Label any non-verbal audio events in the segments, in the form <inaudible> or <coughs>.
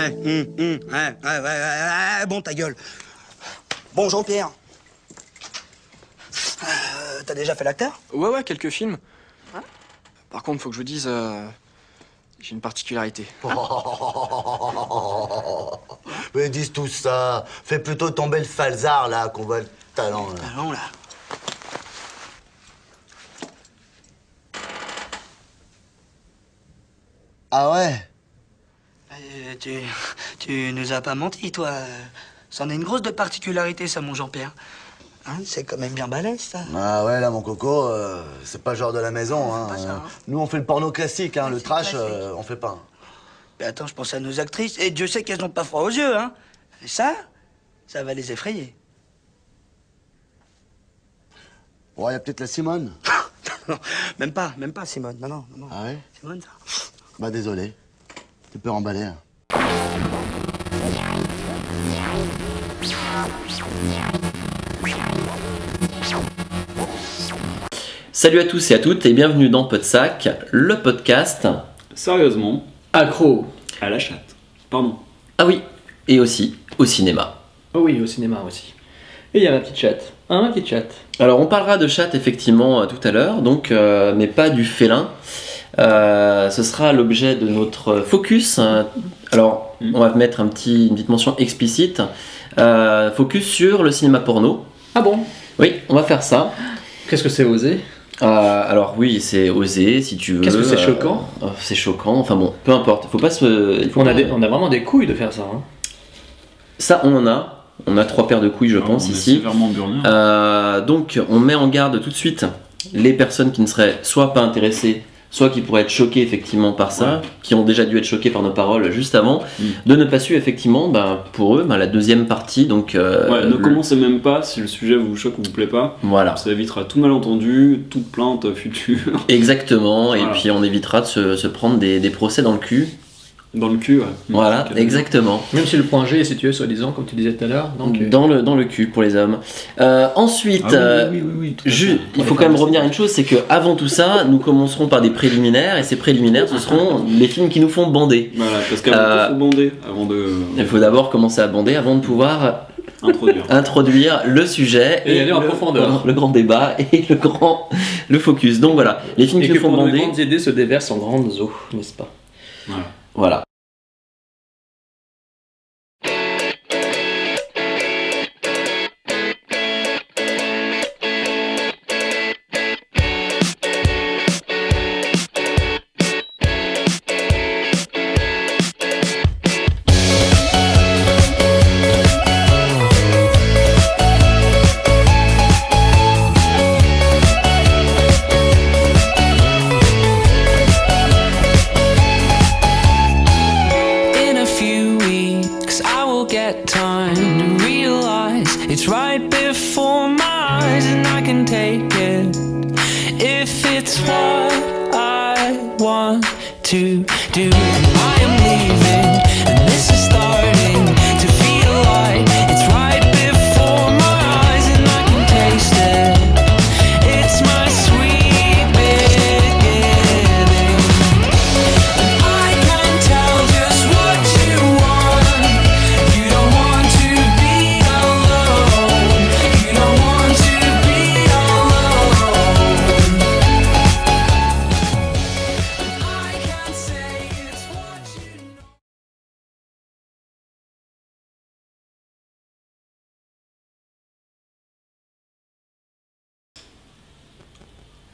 Ouais, hum, hum, ouais, ouais, ouais, ouais, ouais, bon, ta gueule. Bon, Jean-Pierre. Euh, T'as déjà fait l'acteur? Ouais, ouais, quelques films. Par contre, faut que je vous dise, euh, j'ai une particularité. <laughs> Mais disent tout ça. Fais plutôt tomber le falzar, là, qu'on voit le talent. là. Allons, là. Ah ouais? Euh, tu, tu nous as pas menti, toi. C'en est une grosse de particularité, ça, mon Jean-Pierre. Hein, c'est quand même bien balèze, ça. Ah ouais, là, mon coco, euh, c'est pas le genre de la maison. Hein. pas ça, hein. Nous, on fait le porno classique, hein. Le trash, euh, on fait pas. Mais attends, je pense à nos actrices, et Dieu sait qu'elles n'ont pas froid aux yeux, hein. Et ça, ça va les effrayer. Ouais, y a peut-être la Simone. <laughs> Non, même pas, même pas, Simone. Non, non. non. Ah ouais? Simone, ça. Bah désolé. Tu peux remballer. hein. Salut à tous et à toutes et bienvenue dans Podsac, le podcast. Sérieusement, Accro. à la chatte. Pardon. Ah oui, et aussi au cinéma. Oh oui, au cinéma aussi. Et il y a ma petite chatte. Hein, ma petite chatte? Alors on parlera de chat effectivement euh, tout à l'heure, donc euh, mais pas du félin. Euh, ce sera l'objet de notre focus. Alors Mm. on va mettre un petit, une petite mention explicite. Euh, focus sur le cinéma porno. Ah bon? Oui, on va faire ça. Qu'est-ce que c'est osé Euh, alors oui, c'est osé si tu veux. Qu'est-ce que c'est choquant? euh, C'est choquant. Enfin bon, peu importe. Faut pas se. il faut on a, pas- des- on a vraiment des couilles de faire ça. Hein. Ça, on en a. On a trois paires de couilles, je pense, On est ici. Euh, donc, on met en garde tout de suite les personnes qui ne seraient soit pas intéressées, soit qui pourraient être choquées effectivement par ça, Ouais. qui ont déjà dû être choquées par nos paroles juste avant, Mm. de ne pas suivre effectivement, ben, pour eux, ben, la deuxième partie. Donc, euh, Ouais, ne le- commencez même pas si le sujet vous choque ou vous plaît pas. Voilà, Ça évitera tout malentendu, toute plainte future. exactement. Et puis, on évitera de se, se prendre des, des procès dans le cul. Dans le cul, ouais. Voilà, exactement. Même si le point G est situé, soi-disant, comme tu disais tout à l'heure. Donc, euh, Dans le, dans le cul pour les hommes. Euh, ensuite, Ah oui, euh, oui, oui, oui, il faut les quand même revenir à une chose, c'est que avant tout ça, nous commencerons par des préliminaires, et ces préliminaires, ce seront les films qui nous font bander. Voilà, parce qu'avant Euh, faut bander avant de Il faut d'abord commencer à bander avant de pouvoir introduire. <laughs> introduire le sujet Et aller en le, profondeur. le grand débat et le grand le focus. Donc voilà, les films Et qui que nous font pour de bander. grandes idées se déversent en grandes eaux, n'est-ce pas? Voilà. Voilà.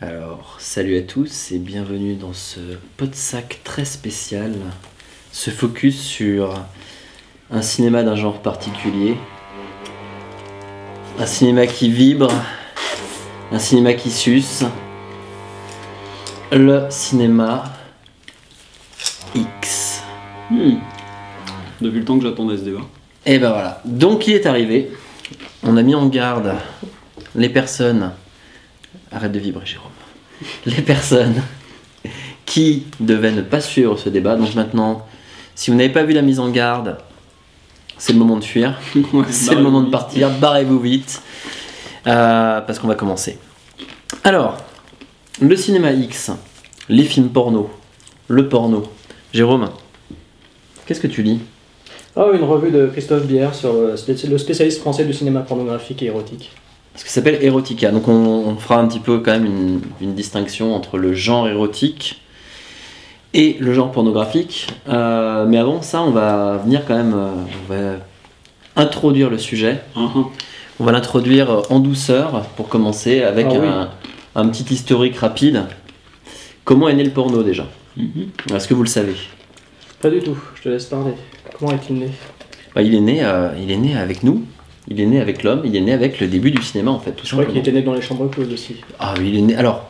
Alors, salut à tous et bienvenue dans ce podsac très spécial, ce focus sur un cinéma d'un genre particulier, un cinéma qui vibre, un cinéma qui suce, le cinéma X. Hmm. Depuis le temps que j'attendais ce débat. Et ben voilà, donc il est arrivé, on a mis en garde les personnes, arrête de vibrer Jérôme, les personnes qui devaient ne pas suivre ce débat, donc maintenant, si vous n'avez pas vu la mise en garde, c'est le moment de fuir, <laughs> Ouais, c'est le moment de partir, barrez-vous vite, euh, parce qu'on va commencer. Alors, le cinéma X, les films porno, le porno, Jérôme, qu'est-ce que tu lis? Ah, une revue de Christophe Bière sur le spécialiste français du cinéma pornographique et érotique. Ce qui s'appelle Erotica. Donc on, on fera un petit peu quand même une, une distinction entre le genre érotique et le genre pornographique. Euh, mais avant ça, on va venir quand même, euh, on va introduire le sujet. Hein. On va l'introduire en douceur pour commencer avec Ah oui. un, petit historique rapide. Comment est né le porno déjà Mhm. Est-ce que vous le savez Pas du tout, je te laisse parler. Comment est-il né? Bah, il, est né, euh, il est né avec nous, il est né avec l'homme, il est né avec le début du cinéma en fait. Tout Je crois qu'il était né dans les chambres closes aussi. Ah, il est né. Alors,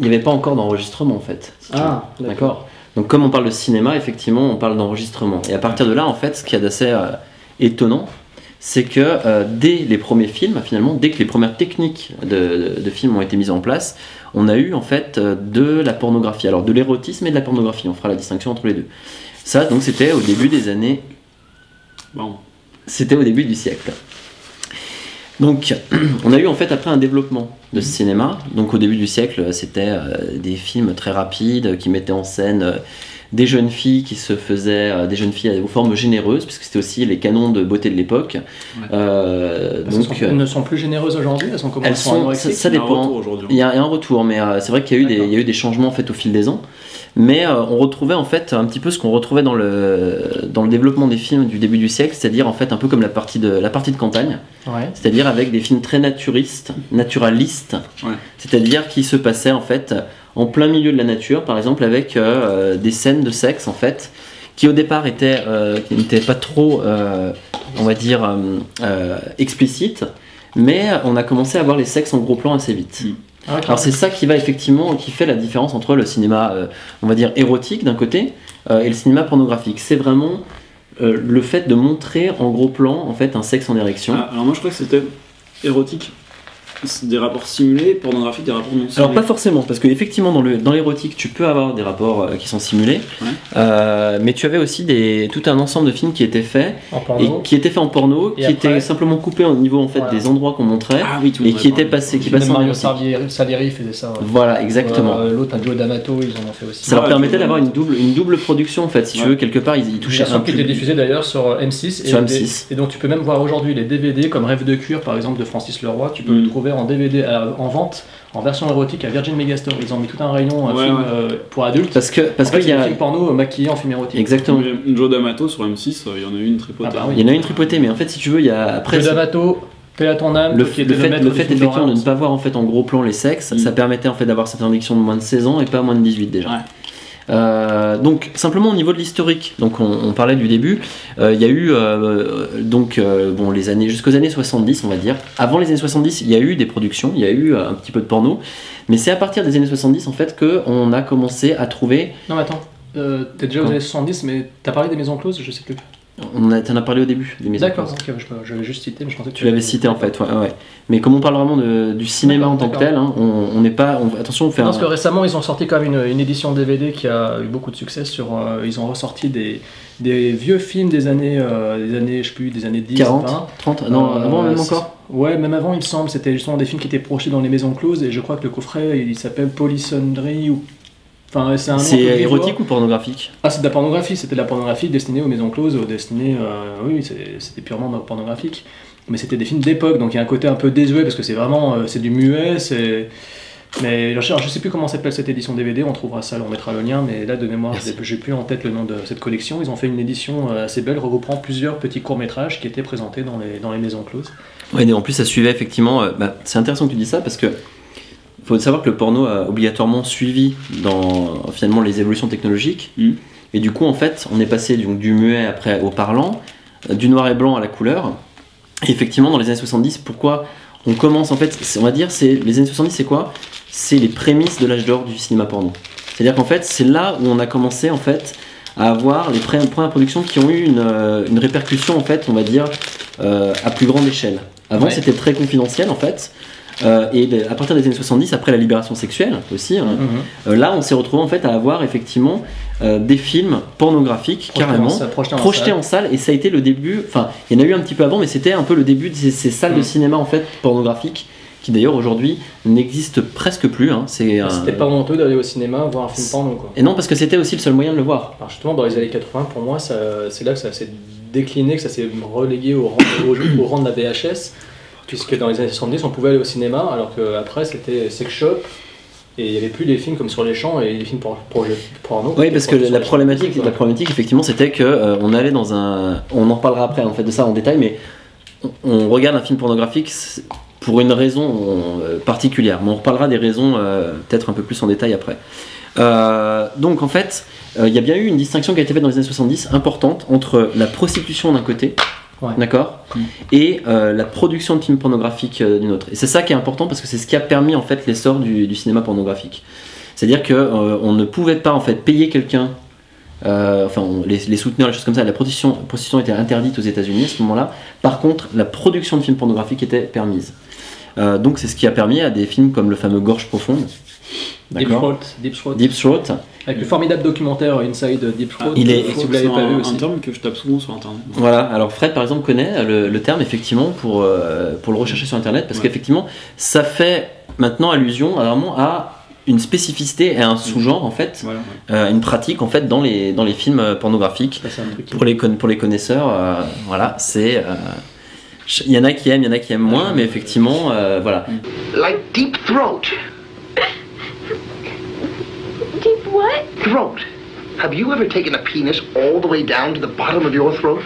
il n'y avait pas encore d'enregistrement en fait. si Ah, d'accord? Donc, comme on parle de cinéma, effectivement, on parle d'enregistrement. Et à partir de là, en fait, ce qu'il y a d'assez euh, étonnant, c'est que euh, dès les premiers films, finalement, dès que les premières techniques de, de- de films ont été mises en place, on a eu en fait euh, de la pornographie. Alors, de l'érotisme et de la pornographie. On fera la distinction entre les deux. Ça, donc, c'était au début des années Bon. c'était au début du siècle. Donc, <clears throat> on a eu en fait après un développement de ce cinéma. Donc, au début du siècle, c'était euh, des films très rapides qui mettaient en scène euh, des jeunes filles qui se faisaient, euh, des jeunes filles aux formes généreuses, puisque c'était aussi les canons de beauté de l'époque. Euh, Elles, donc, sont- elles ne sont plus généreuses aujourd'hui, elles sont comment elles sont ça, anorexiques ça Il y a un dépend. Il y, a, un retour, mais c'est vrai qu'il y a eu des, il y a eu des changements en fait au fil des ans. Mais euh, on retrouvait en fait un petit peu ce qu'on retrouvait dans le, dans le développement des films du début du siècle, c'est-à-dire en fait un peu comme la partie de, la partie de campagne, Ouais. c'est-à-dire avec des films très naturistes, naturalistes, Ouais. c'est-à-dire qui se passaient en fait en plein milieu de la nature, par exemple avec euh, des scènes de sexe en fait, qui au départ étaient, euh, qui n'étaient pas trop, euh, on va dire, euh, euh, explicites, mais on a commencé à voir les sexes en gros plan assez vite. Mm. Ah. Alors c'est ça qui va effectivement, qui fait la différence entre le cinéma, euh, on va dire érotique d'un côté, euh, et le cinéma pornographique. C'est vraiment euh, le fait de montrer en gros plan en fait un sexe en érection. Ah, alors moi je crois que c'était érotique. Des rapports simulés, pornographiques, des rapports non simulés. Alors pas forcément, parce qu'effectivement dans le dans l'érotique tu peux avoir des rapports euh, qui sont simulés, Ouais. Euh, mais tu avais aussi des, tout un ensemble de films qui étaient faits En et porno. qui étaient faits en porno, Et qui après- étaient simplement coupés au niveau en fait Voilà. des endroits qu'on montrait Ah oui, tu et qui étaient passés, qui passaient en Mario. Salieri, Salieri faisait ça. ouais. Voilà, exactement. Euh, L'autre, un Joe D'Amato, ils en ont fait aussi. Ça leur permettait tu- d'avoir une double, une double production en fait, si tu Ouais. veux, quelque part ils, ils touchaient un qui était public. diffusée d'ailleurs sur euh, M6. Sur et, M6. Et, donc tu peux même voir aujourd'hui les DVD comme Rêve de cure par exemple de Francis Leroy. Tu peux Mm. le trouver en DVD à- en vente en version érotique à Virgin Megastore. Ils ont mis tout un rayon un Ouais, film ouais. euh, pour adultes. Parce que parce en fait, qu'il y a films porno maquillés en film érotique. exactement. Joe D'Amato sur M6, euh, il y en a eu une tripotée. Ah bah oui. Il y en a une tripotée, mais en fait si tu veux, il y a après Joe D'Amato, paix à ton âme. le, fait, le film effectivement de ne pas voir en fait en gros plan les sexes, Mm. ça permettait en fait d'avoir cette interdiction de moins de 16 ans et pas moins de 18 déjà. Ouais. Euh, donc simplement au niveau de l'historique, donc on, on parlait du début, euh, il y a eu euh, donc bon les années jusqu'aux années 70 on va dire. Avant les années 70 il y a eu des productions, il y a eu un petit peu de porno, mais c'est à partir des années 70 en fait que on a commencé à trouver. Non, mais attends. T'es déjà aux années 70, mais t'as parlé des maisons closes, je sais plus. On a, t'en as parlé au début des maisons D'accord, closes. ok, je, je l'avais juste cité, mais je pensais que Tu l'avais cité en fait, ouais, ouais. Mais comme on parle vraiment de- du cinéma D'accord, en tant que d'accord. tel, hein, on n'est pas. on- attention, on fait Non, un. parce que récemment, ils ont sorti quand même une, une édition DVD qui a eu beaucoup de succès. Sur, euh, ils ont ressorti des, des vieux films des années, euh, des années, je sais plus, des années 10, 40, 20. 30, non, Euh, avant même encore Ouais, même avant, il me semble, c'était justement des films qui étaient projetés dans les maisons closes. Et je crois que le coffret, il s'appelle Polysundry ou. Enfin, c'est un érotique ou pornographique? Ah, c'est de la pornographie, c'était de la pornographie destinée aux maisons closes, ou destinée. euh, oui, c'était purement pornographique. Mais c'était des films d'époque, donc il y a un côté un peu désuet parce que c'est vraiment. euh, c'est du muet, c'est. Mais je je sais plus comment s'appelle cette édition DVD, on trouvera ça, on mettra le lien, mais là de mémoire, j'ai plus en tête le nom de cette collection. Ils ont fait une édition euh, assez belle, regroupant plusieurs petits courts-métrages qui étaient présentés dans les, dans les maisons closes. Oui, et en plus, ça suivait effectivement. bah, c'est intéressant que tu dis ça parce que faut savoir que le porno a obligatoirement suivi dans finalement les évolutions technologiques. Mm. Et du coup, en fait, on est passé donc, du muet après au parlant, euh, du noir et blanc à la couleur. Et effectivement, dans les années 70, pourquoi on commence en fait, on va dire, c'est les années 70, c'est quoi? C'est les prémices de l'âge d'or du cinéma porno. C'est-à-dire qu'en fait, c'est là où on a commencé en fait à avoir les premières productions qui ont eu une, euh, une répercussion en fait, on va dire, euh, à plus grande échelle. Avant, Ouais. c'était très confidentiel en fait. Euh, et de- à partir des années 70, après la libération sexuelle aussi, hein, euh, là, on s'est retrouvé en fait à avoir effectivement euh, des films pornographiques en carrément projetés en salle. en salle. Et ça a été le début. Enfin, il y en a eu un petit peu avant, mais c'était un peu le début de ces, ces salles de Mm. cinéma en fait pornographiques qui d'ailleurs aujourd'hui n'existent presque plus. hein. Un- C'était pas honteux d'aller au cinéma voir un film porno, quoi. Et non, parce que c'était aussi le seul moyen de le voir. Alors justement, dans les années 80, pour moi, c'est là que ça s'est décliné, que ça s'est relégué au rang, au, au rang de la VHS, puisque dans les années 70, on pouvait aller au cinéma, alors qu'après, c'était sex shop, et il n'y avait plus des films comme sur les champs et des films pour, pour, porno. Oui, parce que la problématique, quoi. la problématique effectivement, c'était que euh, on allait dans un, on en reparlera après en fait de ça en détail, mais on, on regarde un film pornographique pour une raison euh, particulière. Mais on reparlera des raisons euh, peut-être un peu plus en détail après. Euh, donc en fait, il y a bien eu une distinction qui a été faite dans les années 70 importante entre la prostitution d'un côté, Ouais. d'accord, Mm. et euh, la production de films pornographiques euh, d'une autre. Et c'est ça qui est important parce que c'est ce qui a permis en fait l'essor du, du cinéma pornographique. C'est-à-dire que euh, on ne pouvait pas en fait payer quelqu'un, euh, enfin on- les, les souteneurs, les choses comme ça. La prostitution, prostitution était interdite aux États-Unis à ce moment-là. Par contre, la production de films pornographiques était permise. Euh, donc c'est ce qui a permis à des films comme le fameux Gorge profonde, Deep Throat, Deep Throat. Deep Throat, Avec le formidable documentaire Inside Deep Throat. Il est- euh, si vous l'avez pas vu aussi. un terme que je tape souvent sur internet. Voilà, alors Fred par exemple connaît le, le terme effectivement pour, euh, pour le rechercher sur internet parce Ouais. qu'effectivement ça fait maintenant allusion à, vraiment à une spécificité et à un sous-genre en fait, Voilà, ouais. euh, une pratique en fait dans les, dans les films euh, pornographiques. Ça, Pour les, con- pour les connaisseurs, euh, voilà, c'est. euh, Il y en a qui aiment, il y en a qui aiment moins, mais effectivement, euh, voilà. Like deep throat. What? Throat. Have you ever taken a penis all the way down to the bottom of your throat?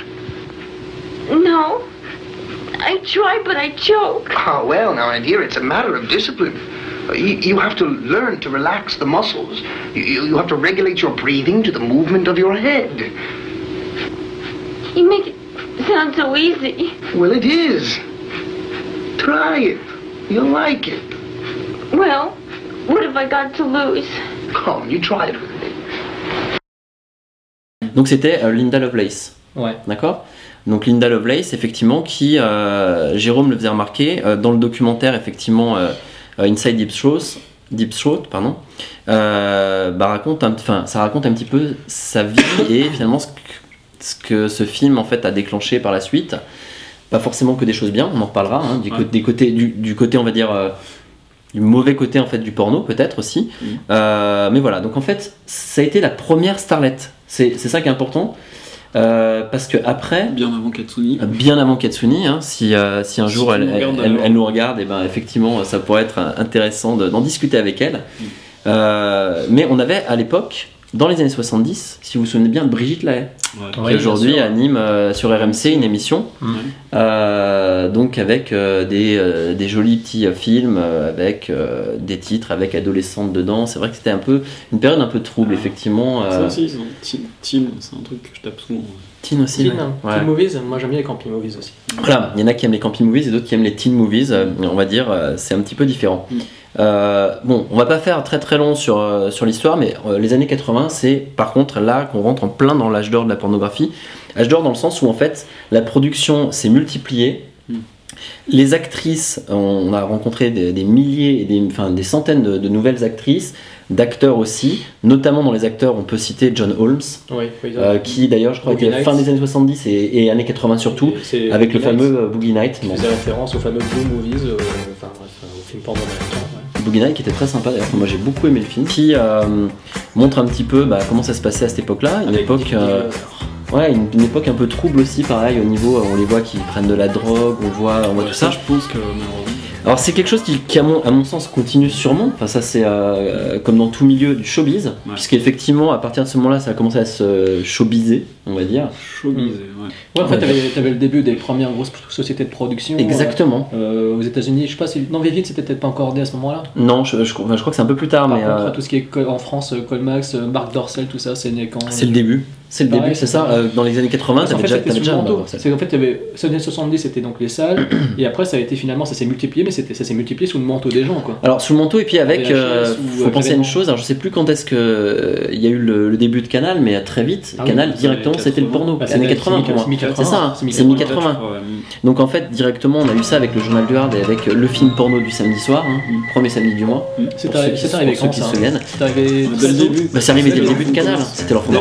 No. I try, but I choke. Ah, well, now, my dear, it's a matter of discipline. Uh, You, you have to learn to relax the muscles. You, you you have to regulate your breathing to the movement of your head. You make it sound so easy. Well, it is. Try it. You'll like it. Well, what have I got to lose? Come, you try it with me. Donc c'était euh, Linda Lovelace, Ouais. d'accord? Donc Linda Lovelace, effectivement, qui, euh, Jérôme le faisait remarquer, euh, dans le documentaire, effectivement, Inside Deep Throat, Deep Throat pardon, euh, bah, raconte un, enfin, ça raconte un petit peu sa vie et finalement ce que, ce que ce film en fait a déclenché par la suite. Pas forcément que des choses bien, on en reparlera, hein, du, Ouais. des côtés, du, du côté, on va dire, euh, du mauvais côté en fait du porno peut-être aussi. Mhm. Euh, mais voilà, donc en fait, ça a été la première starlette. C'est c'est ça qui est important. Euh, parce que après, Bien avant Katsuni. bien avant Katsuni, hein, si, euh, si un Si jour elle, nous elle, nous regarde, et ben effectivement ça pourrait être intéressant de- d'en discuter avec elle. Mm. Euh, mais on avait à l'époque, dans les années 70, si vous vous souvenez bien de Brigitte Lahaye, Ouais. Qui aujourd'hui anime euh, sur RMC une émission, Mm. euh, donc avec euh, des, euh, des jolis petits euh, films, euh, avec euh, des titres, avec adolescentes dedans. C'est vrai que c'était un peu une période un peu trouble, Ah. effectivement. Ça aussi, c'est un truc que je tape souvent. ouais. Teen aussi. Teen, hein. Ouais. Teen movies, moi j'aime bien les camping movies aussi. Voilà, il y en a qui aiment les camping movies et d'autres qui aiment les teen movies. euh, on va dire, euh, c'est un petit peu différent. Mm. Euh, bon, on va pas faire très très long sur, sur l'histoire, mais euh, les années 80, c'est par contre là qu'on rentre en plein dans l'âge d'or de la pornographie. Âge d'or dans le sens où en fait la production s'est multipliée. Mm. Les actrices, on a rencontré des, des milliers, et des, enfin, des centaines de, de nouvelles actrices, d'acteurs aussi, notamment dans les acteurs, on peut citer John Holmes, Oui, oui, euh, qui d'ailleurs je crois était fin des années 70 et, et années 80 surtout, avec le Boogie fameux euh, Boogie Night. Qui faisait référence au fameux Blue Movies, euh, enfin bref, au film porno américain. ouais. Boogie Night qui était très sympa d'ailleurs, moi j'ai beaucoup aimé le film, qui euh, montre un petit peu bah, comment ça se passait à cette époque-là, une époque, ouais, une, une époque un peu trouble aussi, pareil au niveau, on les voit qui prennent de la drogue, on voit, on voit tout ça. je pense que malheureusement. Alors c'est quelque chose qui, qui, à, mon, à mon sens continue sûrement, enfin ça c'est euh, comme dans tout milieu du showbiz, Ouais. puisqu'effectivement à partir de ce moment-là ça a commencé à se showbizer, on va dire. Showbiz, ouais. Ouais, en fait, t'avais avais le début des premières grosses sociétés de production. Exactement. euh, aux États-Unis, je sais pas si. Non, Vivid, c'était peut-être pas encore né à ce moment-là. Non, je, je, enfin, je crois que c'est un peu plus tard, Par mais contre, euh, tout ce qui est en France, euh, Colmax, euh, Marc Dorcel, tout ça, c'est né quand. c'est le début. C'est le Pareil, début, c'est ça. euh, dans les années 80, Parce qu'en t'avais déjà, sous déjà Dorcel. C'est qu'en fait, il y avait, les années 70, c'était donc les salles, <clears throat> et après, ça a été finalement, ça s'est multiplié, mais c'était, ça s'est multiplié sous le manteau des gens, quoi. Alors sous le manteau et puis avec, euh, faut euh, penser à une chose. Alors je sais plus quand est-ce que euh, il y a eu le, le début de Canal, mais très vite, Ah Canal directement c'était le 80. porno, Bah, c'est années les- 80 c'est pour moi. mi-80, C'est ça, c'est c'est mi-80. mi-80. Ouais, Donc en fait directement on a eu ça avec le journal du Hard et avec le film porno du samedi soir, hein, premier samedi du mois. C'est arrivé, qui- c'est arrivé ceux qui se hein souviennent. C'est arrivé. Dès le début. Bah, c'est arrivé dès le début de Canal, commerce. c'était leur fond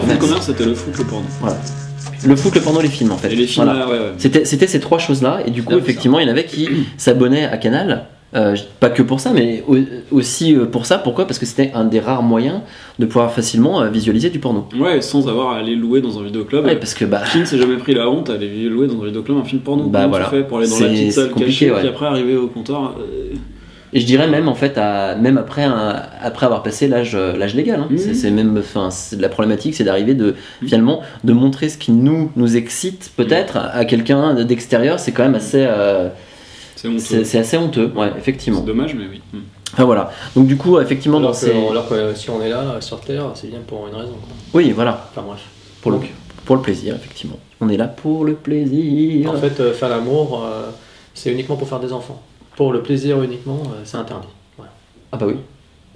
Le foot, le porno. Le foot, le porno, les films en fait. Et les films, Voilà. là, ouais, ouais. C'était, c'était ces trois choses-là, et du coup, ça. effectivement, il y en avait qui <clears throat> s'abonnaient à Canal Euh, pas que pour ça, mais au- aussi euh, pour ça. Pourquoi? Parce que c'était un des rares moyens de pouvoir facilement euh, visualiser du porno. Ouais, sans avoir à aller louer dans un vidéoclub. Ouais, parce que bah, Qui ne s'est jamais pris la honte à aller louer dans un vidéoclub un film porno Bah, Comment voilà. tu fais pour aller dans la petite salle cachée ouais. puis après arriver au comptoir euh, Et je dirais même en fait, à, même après, un- après avoir passé l'âge, euh, l'âge légal. hein. Mhm. C'est, même, enfin, c'est la problématique, c'est d'arriver de finalement de montrer ce qui nous nous excite peut-être à quelqu'un d'extérieur. C'est quand même assez, euh, C'est honteux. c'est, c'est assez honteux, ouais, effectivement. C'est dommage, mais oui. Enfin voilà. Donc du coup, effectivement, dans Alors que, ces, alors que si on est là, sur Terre, c'est bien pour une raison. quoi. oui, voilà, Enfin bref. pour le pour le plaisir, effectivement. On est là pour le plaisir. En fait, euh, faire l'amour, euh, c'est uniquement pour faire des enfants. Pour le plaisir uniquement, euh, c'est interdit. Voilà. Ah bah oui,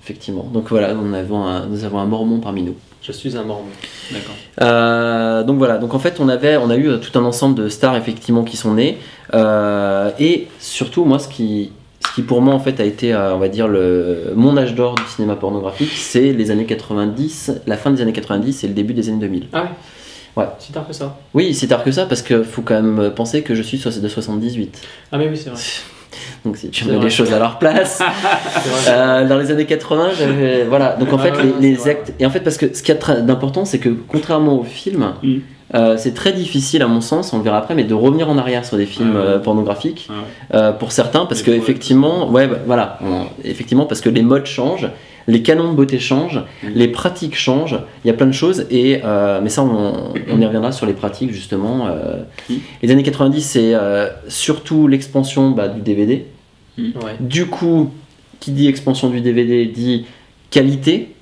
effectivement. Donc voilà, nous avons un, nous avons un mormon parmi nous. Je suis un mormon. D'accord. Euh, donc voilà, donc en fait on avait, on a eu euh, tout un ensemble de stars effectivement qui sont nées Euh, et surtout moi ce qui, ce qui pour moi en fait a été, euh, on va dire le mon âge d'or du cinéma pornographique, c'est les années 90, la fin des années 90 et le début des années 2000. Ah ouais Ouais. Si tard que ça. Oui, c'est tard que ça parce que faut quand même penser que je suis de 78. Ah mais oui, c'est vrai. <laughs> Donc si tu C'est remets les choses à leur place. <laughs> Euh, dans les années 80, j'avais voilà. Donc en Ah fait, ouais, les, actes et en fait parce que ce qui est d'important, c'est que contrairement au film, Mm. euh, c'est très difficile à mon sens, on le verra après, mais de revenir en arrière sur des films Ah ouais. euh, pornographiques Ah ouais. euh, pour certains, parce Les que effectivement, ouais, bah, voilà, on- effectivement parce que les modes changent. Les canons de beauté changent, Mm. les pratiques changent, il y a plein de choses, et, euh, mais ça on, on y reviendra sur les pratiques justement. euh. Mm. Les années 90 c'est euh, surtout l'expansion bah, du DVD, Ouais. du coup, qui dit expansion du DVD dit qualité.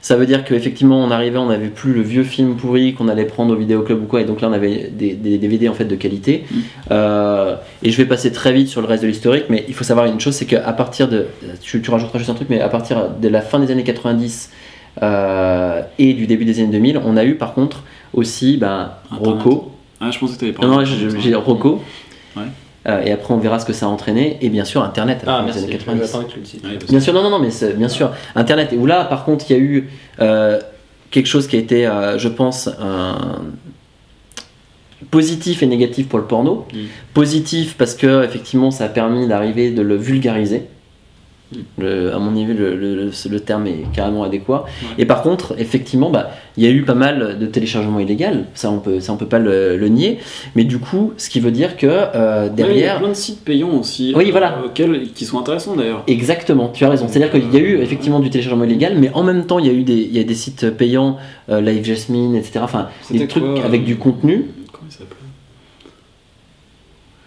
Ça veut dire qu'effectivement, on arrivait, on n'avait plus le vieux film pourri qu'on allait prendre au vidéoclub ou quoi, et donc là, on avait des, des DVD en fait de qualité. Mm. Euh, et je vais passer très vite sur le reste de l'historique, mais il faut savoir une chose, c'est qu'à partir de, tu, tu rajouteras juste un truc, mais à partir de la fin des années 90 euh, et du début des années 2000, on a eu par contre aussi ben. Rocco. Ah, je pensais que t'avais pas. Non, non, j'ai j'ai Rocco. Ouais. Euh, et après, on verra ce que ça a entraîné, et bien sûr Internet à la Ah fin des merci, années je 90. attendais que tu le dises. Ouais, parce que- Bien sûr, non, non, non, mais c'est- bien sûr, Internet. Et où là, par contre, il y a eu euh, quelque chose qui a été, euh, je pense, positif et négatif pour le porno. Mm. Positif parce que effectivement, ça a permis d'arriver de le vulgariser. Le- à mon niveau, le, le- le- le terme est carrément adéquat. Ouais. Et par contre, effectivement, bah, il y a eu pas mal de téléchargements illégaux. Ça, on peut, ça, on peut pas le, nier. Mais du coup, ce qui veut dire que euh, Ouais, il y a derrière, plein de sites payants aussi. Oui, euh, voilà. auxquels- qui sont intéressants d'ailleurs. Exactement, tu as raison. C'est-à-dire qu'il y a eu effectivement du téléchargement illégal, mais en même temps, il y a eu des, il y a des sites payants, euh, Live Jasmine, etc. Enfin, des trucs quoi, euh, avec du contenu. Comment il s'appelait?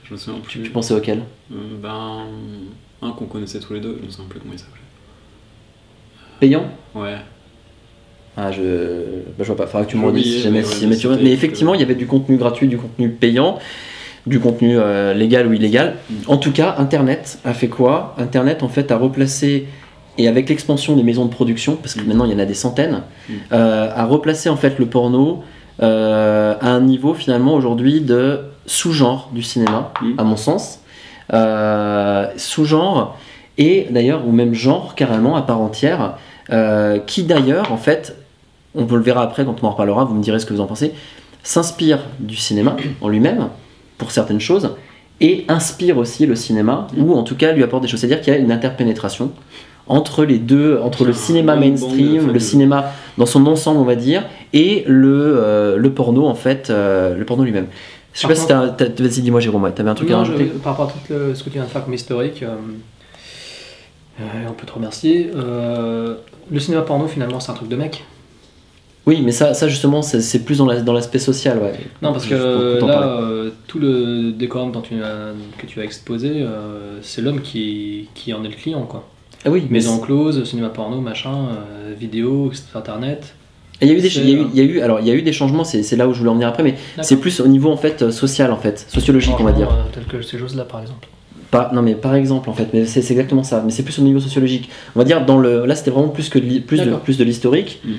Je me souviens plus. Tu pensais auquel? Euh, ben. Un qu'on connaissait tous les deux, je me souviens plus comment il s'appelait. Payant Ouais. Ah, je, bah, je vois pas. Faudra que tu me J'ai redises si jamais, mais si jamais tu. Mais effectivement, il y avait du contenu gratuit, du contenu payant, du contenu euh, légal ou illégal. Mm. En tout cas, Internet a fait quoi? Internet, en fait, a replacé, et avec l'expansion des maisons de production, parce que Mm. maintenant il y en a des centaines, Mm. euh, a replacé en fait le porno euh, à un niveau finalement aujourd'hui de sous-genre du cinéma, à mon sens. Euh, sous-genre et d'ailleurs ou même genre carrément à part entière euh, qui d'ailleurs en fait on le verra après quand on en reparlera vous me direz ce que vous en pensez s'inspire du cinéma en lui-même pour certaines choses et inspire aussi le cinéma ou en tout cas lui apporte des choses. C'est à dire qu'il y a une interpénétration entre les deux entre le Un cinéma mainstream le cinéma dans son ensemble on va dire et le, euh, le porno en fait euh, le porno lui-même je sais Par pas si t'as, vas-y dis-moi Jérôme ouais, t'avais un truc à je- rajouter par rapport à tout le- ce que tu viens de faire comme historique, euh, euh, on peut te remercier. Euh, le cinéma porno, finalement, c'est un truc de mec. oui mais ça, ça justement c'est, plus dans, la- dans l'aspect social ouais Non, parce que là, tout le décorum dont tu as- que tu as exposé, c'est l'homme qui, qui en est le client, quoi. ah oui mais Maison close, cinéma porno, machin, vidéo, internet. Il y a eu des, il y a eu, il y a eu, alors il y a eu des changements, c'est, c'est là où je voulais en venir après, mais c'est plus au niveau en fait social en fait, sociologique on va dire. Euh, tel que ces choses-là, par exemple. Pas, non mais par exemple en fait, mais c'est, exactement ça, mais c'est plus au niveau sociologique. On va dire dans le, là c'était vraiment plus que de, plus de, plus de l'historique. Mm.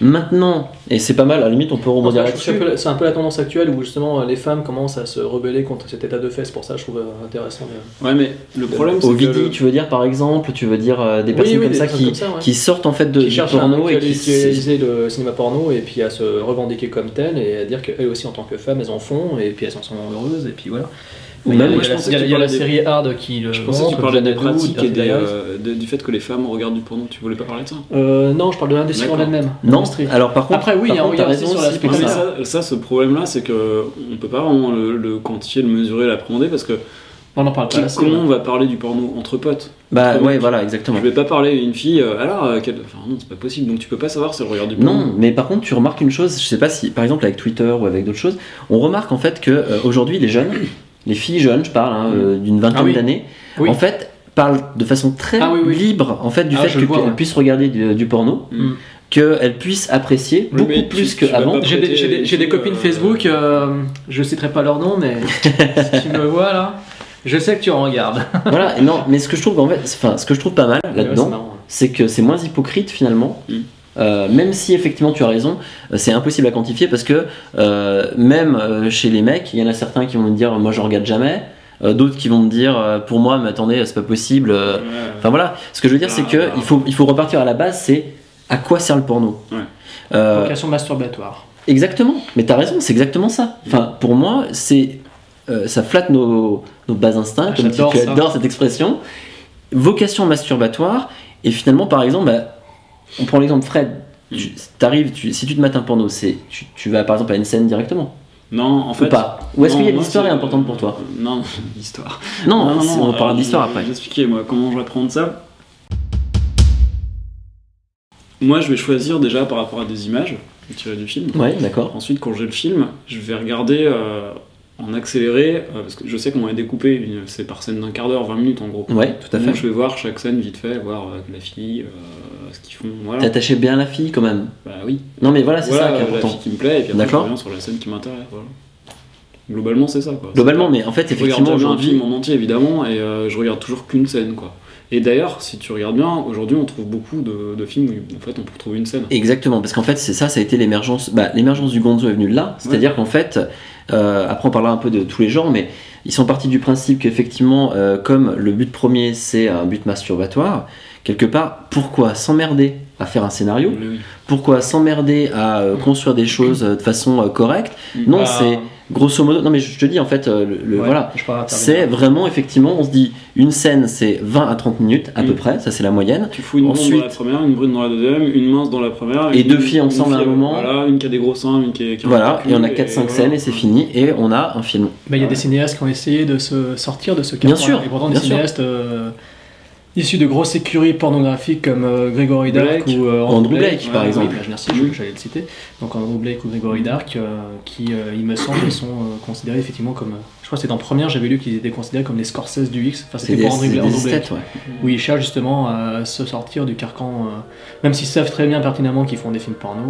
Maintenant, et c'est pas mal, à la limite on peut rebondir là-dessus. C'est un, peu- la tendance actuelle où justement les femmes commencent à se rebeller contre cet état de. C'est pour ça je trouve euh, intéressant. de- Ouais, mais le problème, c'est Au que. Vidi, le- tu veux dire par exemple, tu veux dire euh, des personnes oui, comme des ça qui, comme ça, ouais. qui sortent en fait de, qui du cherchent à porno et qui le cinéma porno et puis à se revendiquer comme tel et à dire qu'elles aussi en tant que femmes elles en font et puis elles en sont heureuses et puis voilà. Ou Il y a- même, il y a je la- pensais il y a- que tu il y a la des- série Hard qui le Je pensais que tu parlais des pratiques et des, euh, de- du fait que les femmes regardent du porno. Tu voulais pas parler de ça? Euh, non, je parle de l'industrie en elle-même. non. Alors par contre, Après, oui, il y a- aussi raison sur l'aspect ça. ça. ça, ce problème-là, c'est que on peut pas vraiment le, le quantifier, le mesurer, l'appréhender parce que On en parle pas qui- comment on va parler du porno entre potes? Bah Entre ouais, mecs. voilà, exactement. Je vais pas parler à une fille, euh, alors, euh, quelle- enfin non, c'est pas possible, donc tu peux pas savoir si elle regarde du porno. Non, mais par contre, tu remarques une chose, je sais pas si, par exemple, avec Twitter ou avec d'autres choses, on remarque en fait que euh, aujourd'hui, les jeunes, les filles jeunes, je parle, hein, euh, d'une vingtaine Ah oui. d'années, Oui. en fait, parlent de façon très Ah oui, oui. libre en fait du Ah, fait qu'elles ouais. puissent regarder du, du porno, Mm. qu'elles puissent apprécier Oui, beaucoup tu- plus qu'avant. J'ai des, j'ai des- j'ai des Euh, copines Facebook, euh, je citerai pas leur nom, mais <laughs> si tu me vois là, je sais que tu en regardes. <laughs> voilà, non, mais ce que je trouve en fait, enfin, ce que je trouve pas mal Ouais, c'est là-dedans, c'est que c'est moins hypocrite finalement. Mm. Euh, même si effectivement tu as raison, euh, c'est impossible à quantifier parce que euh, même chez les mecs, il y en a certains qui vont me dire moi je regarde jamais, euh, d'autres qui vont me dire pour moi mais attendez c'est pas possible. Ouais. Enfin voilà, ce que je veux dire c'est Ah, que il faut il faut repartir à la base, c'est à quoi sert le porno? Ouais. Euh, Vocation masturbatoire. Exactement, mais t'as raison, c'est exactement ça. Enfin, pour moi, c'est euh, ça flatte nos, nos bas instincts, Ah, comme tu, adores cette expression. Vocation masturbatoire, et finalement, par exemple, bah, on prend l'exemple Fred. Tu, t'arrives, tu- si tu te mates un porno, c'est, tu, tu vas par exemple à une scène directement, Non, en fait. ou pas Ou est-ce non, qu'il y a l'histoire est importante pour toi Non, <laughs> l'histoire. Non, c'est- on parlera euh, d'histoire je après. vais vous expliquer moi comment je vais prendre ça. Moi, je vais choisir déjà par rapport à des images tirées du film. Ouais, d'accord. Ensuite, quand j'ai le film, je vais regarder euh, en accéléré, euh, parce que je sais qu'on va découper, c'est par scène d'un quart d'heure, 20 minutes en gros. Ouais, tout à Donc, fait. je vais voir chaque scène vite fait, voir euh, la fille, euh, ce qu'ils font. Voilà. T'es attaché bien la fille quand même. Bah oui. Non, mais voilà, c'est Voilà, ça qui est la important. fille qui me plaît, et puis après, je reviens sur la scène qui m'intéresse. Voilà. Globalement, c'est ça. Quoi. Globalement, mais en fait, je regarde effectivement, aujourd'hui. film en entier, évidemment, et euh, je regarde toujours qu'une scène. quoi. Et d'ailleurs, si tu regardes bien, aujourd'hui, on trouve beaucoup de, de films où en fait, on peut trouver une scène. Exactement, parce qu'en fait, c'est ça, ça a été l'émergence. Bah, l'émergence du gonzo est venue de là. C'est-à-dire qu'en fait, euh, après on parlera un peu de tous les genres, mais ils sont partis du principe qu'effectivement, euh, comme le but premier c'est un but masturbatoire, quelque part, pourquoi s'emmerder à faire un scénario Oui, oui. Pourquoi s'emmerder à euh, construire des choses euh, de façon euh, correcte Non, Bah, c'est grosso modo. Non, mais je te dis en fait, euh, le, le- ouais, voilà. C'est vraiment effectivement, on se dit une scène c'est 20 à 30 minutes à Mm. peu près, ça c'est la moyenne. Tu fous une Ensuite- dans la première, une brune dans la deuxième, une mince dans la première. Et une- deux filles ensemble à un moment. Voilà, une qui a des gros seins, une qui, qui a un Voilà, et on a 4-5 voilà. scènes et c'est fini, et on a un film. Bah, il y a Ouais. des cinéastes qui ont essayé de se sortir de ce Bien cadre. sûr, Et pourtant, des bien sûr. cinéastes euh, issus de grosses écuries pornographiques comme euh, Gregory Dark Blake. ou euh, Andrew Blake, par ouais, exemple. Oui, merci, j'allais le citer. Donc Andrew Blake ou Gregory Dark, euh, qui, euh, il me semble, <coughs> sont considérés effectivement comme. euh, je crois que c'est en première, j'avais lu qu'ils étaient considérés comme les Scorsese du X. Enfin, C'est c'était pour Andrew, des Andrew Blake. ouais. Où ils cherchent justement à se sortir du carcan, même s'ils savent très bien pertinemment qu'ils font des films porno,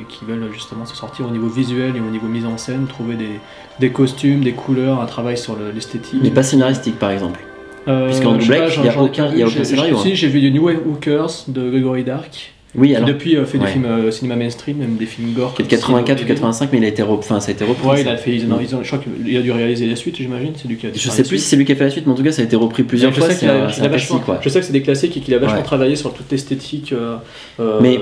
et qu'ils veulent justement se sortir au niveau visuel et au niveau mise en scène, trouver des, des costumes, des couleurs, un travail sur le- l'esthétique. Mais pas scénaristique par exemple. Euh, puisqu'en Black, j'en- il y a aucun- y a scénario, Si, hein. j'ai vu du New Hookers de Gregory Dark, Oui, qui alors. depuis euh, fait des ouais. films euh, cinéma mainstream, même des films gore. Qui est de comme 84 ou Cyrano 85, mais il a été. Enfin, ça a été repris. Ouais, il a fait. ils ont- ils ont- je crois qu'il a dû réaliser la suite, j'imagine. C'est lui qui a Je sais plus si c'est lui qui a fait la suite, mais en tout cas, ça a été repris plusieurs je fois. sais C'est qu'il a- un, il c'est a un vachement- classique, ouais. Je sais que c'est des classiques et qu'il a vachement Ouais. travaillé sur toute l'esthétique euh, Mais-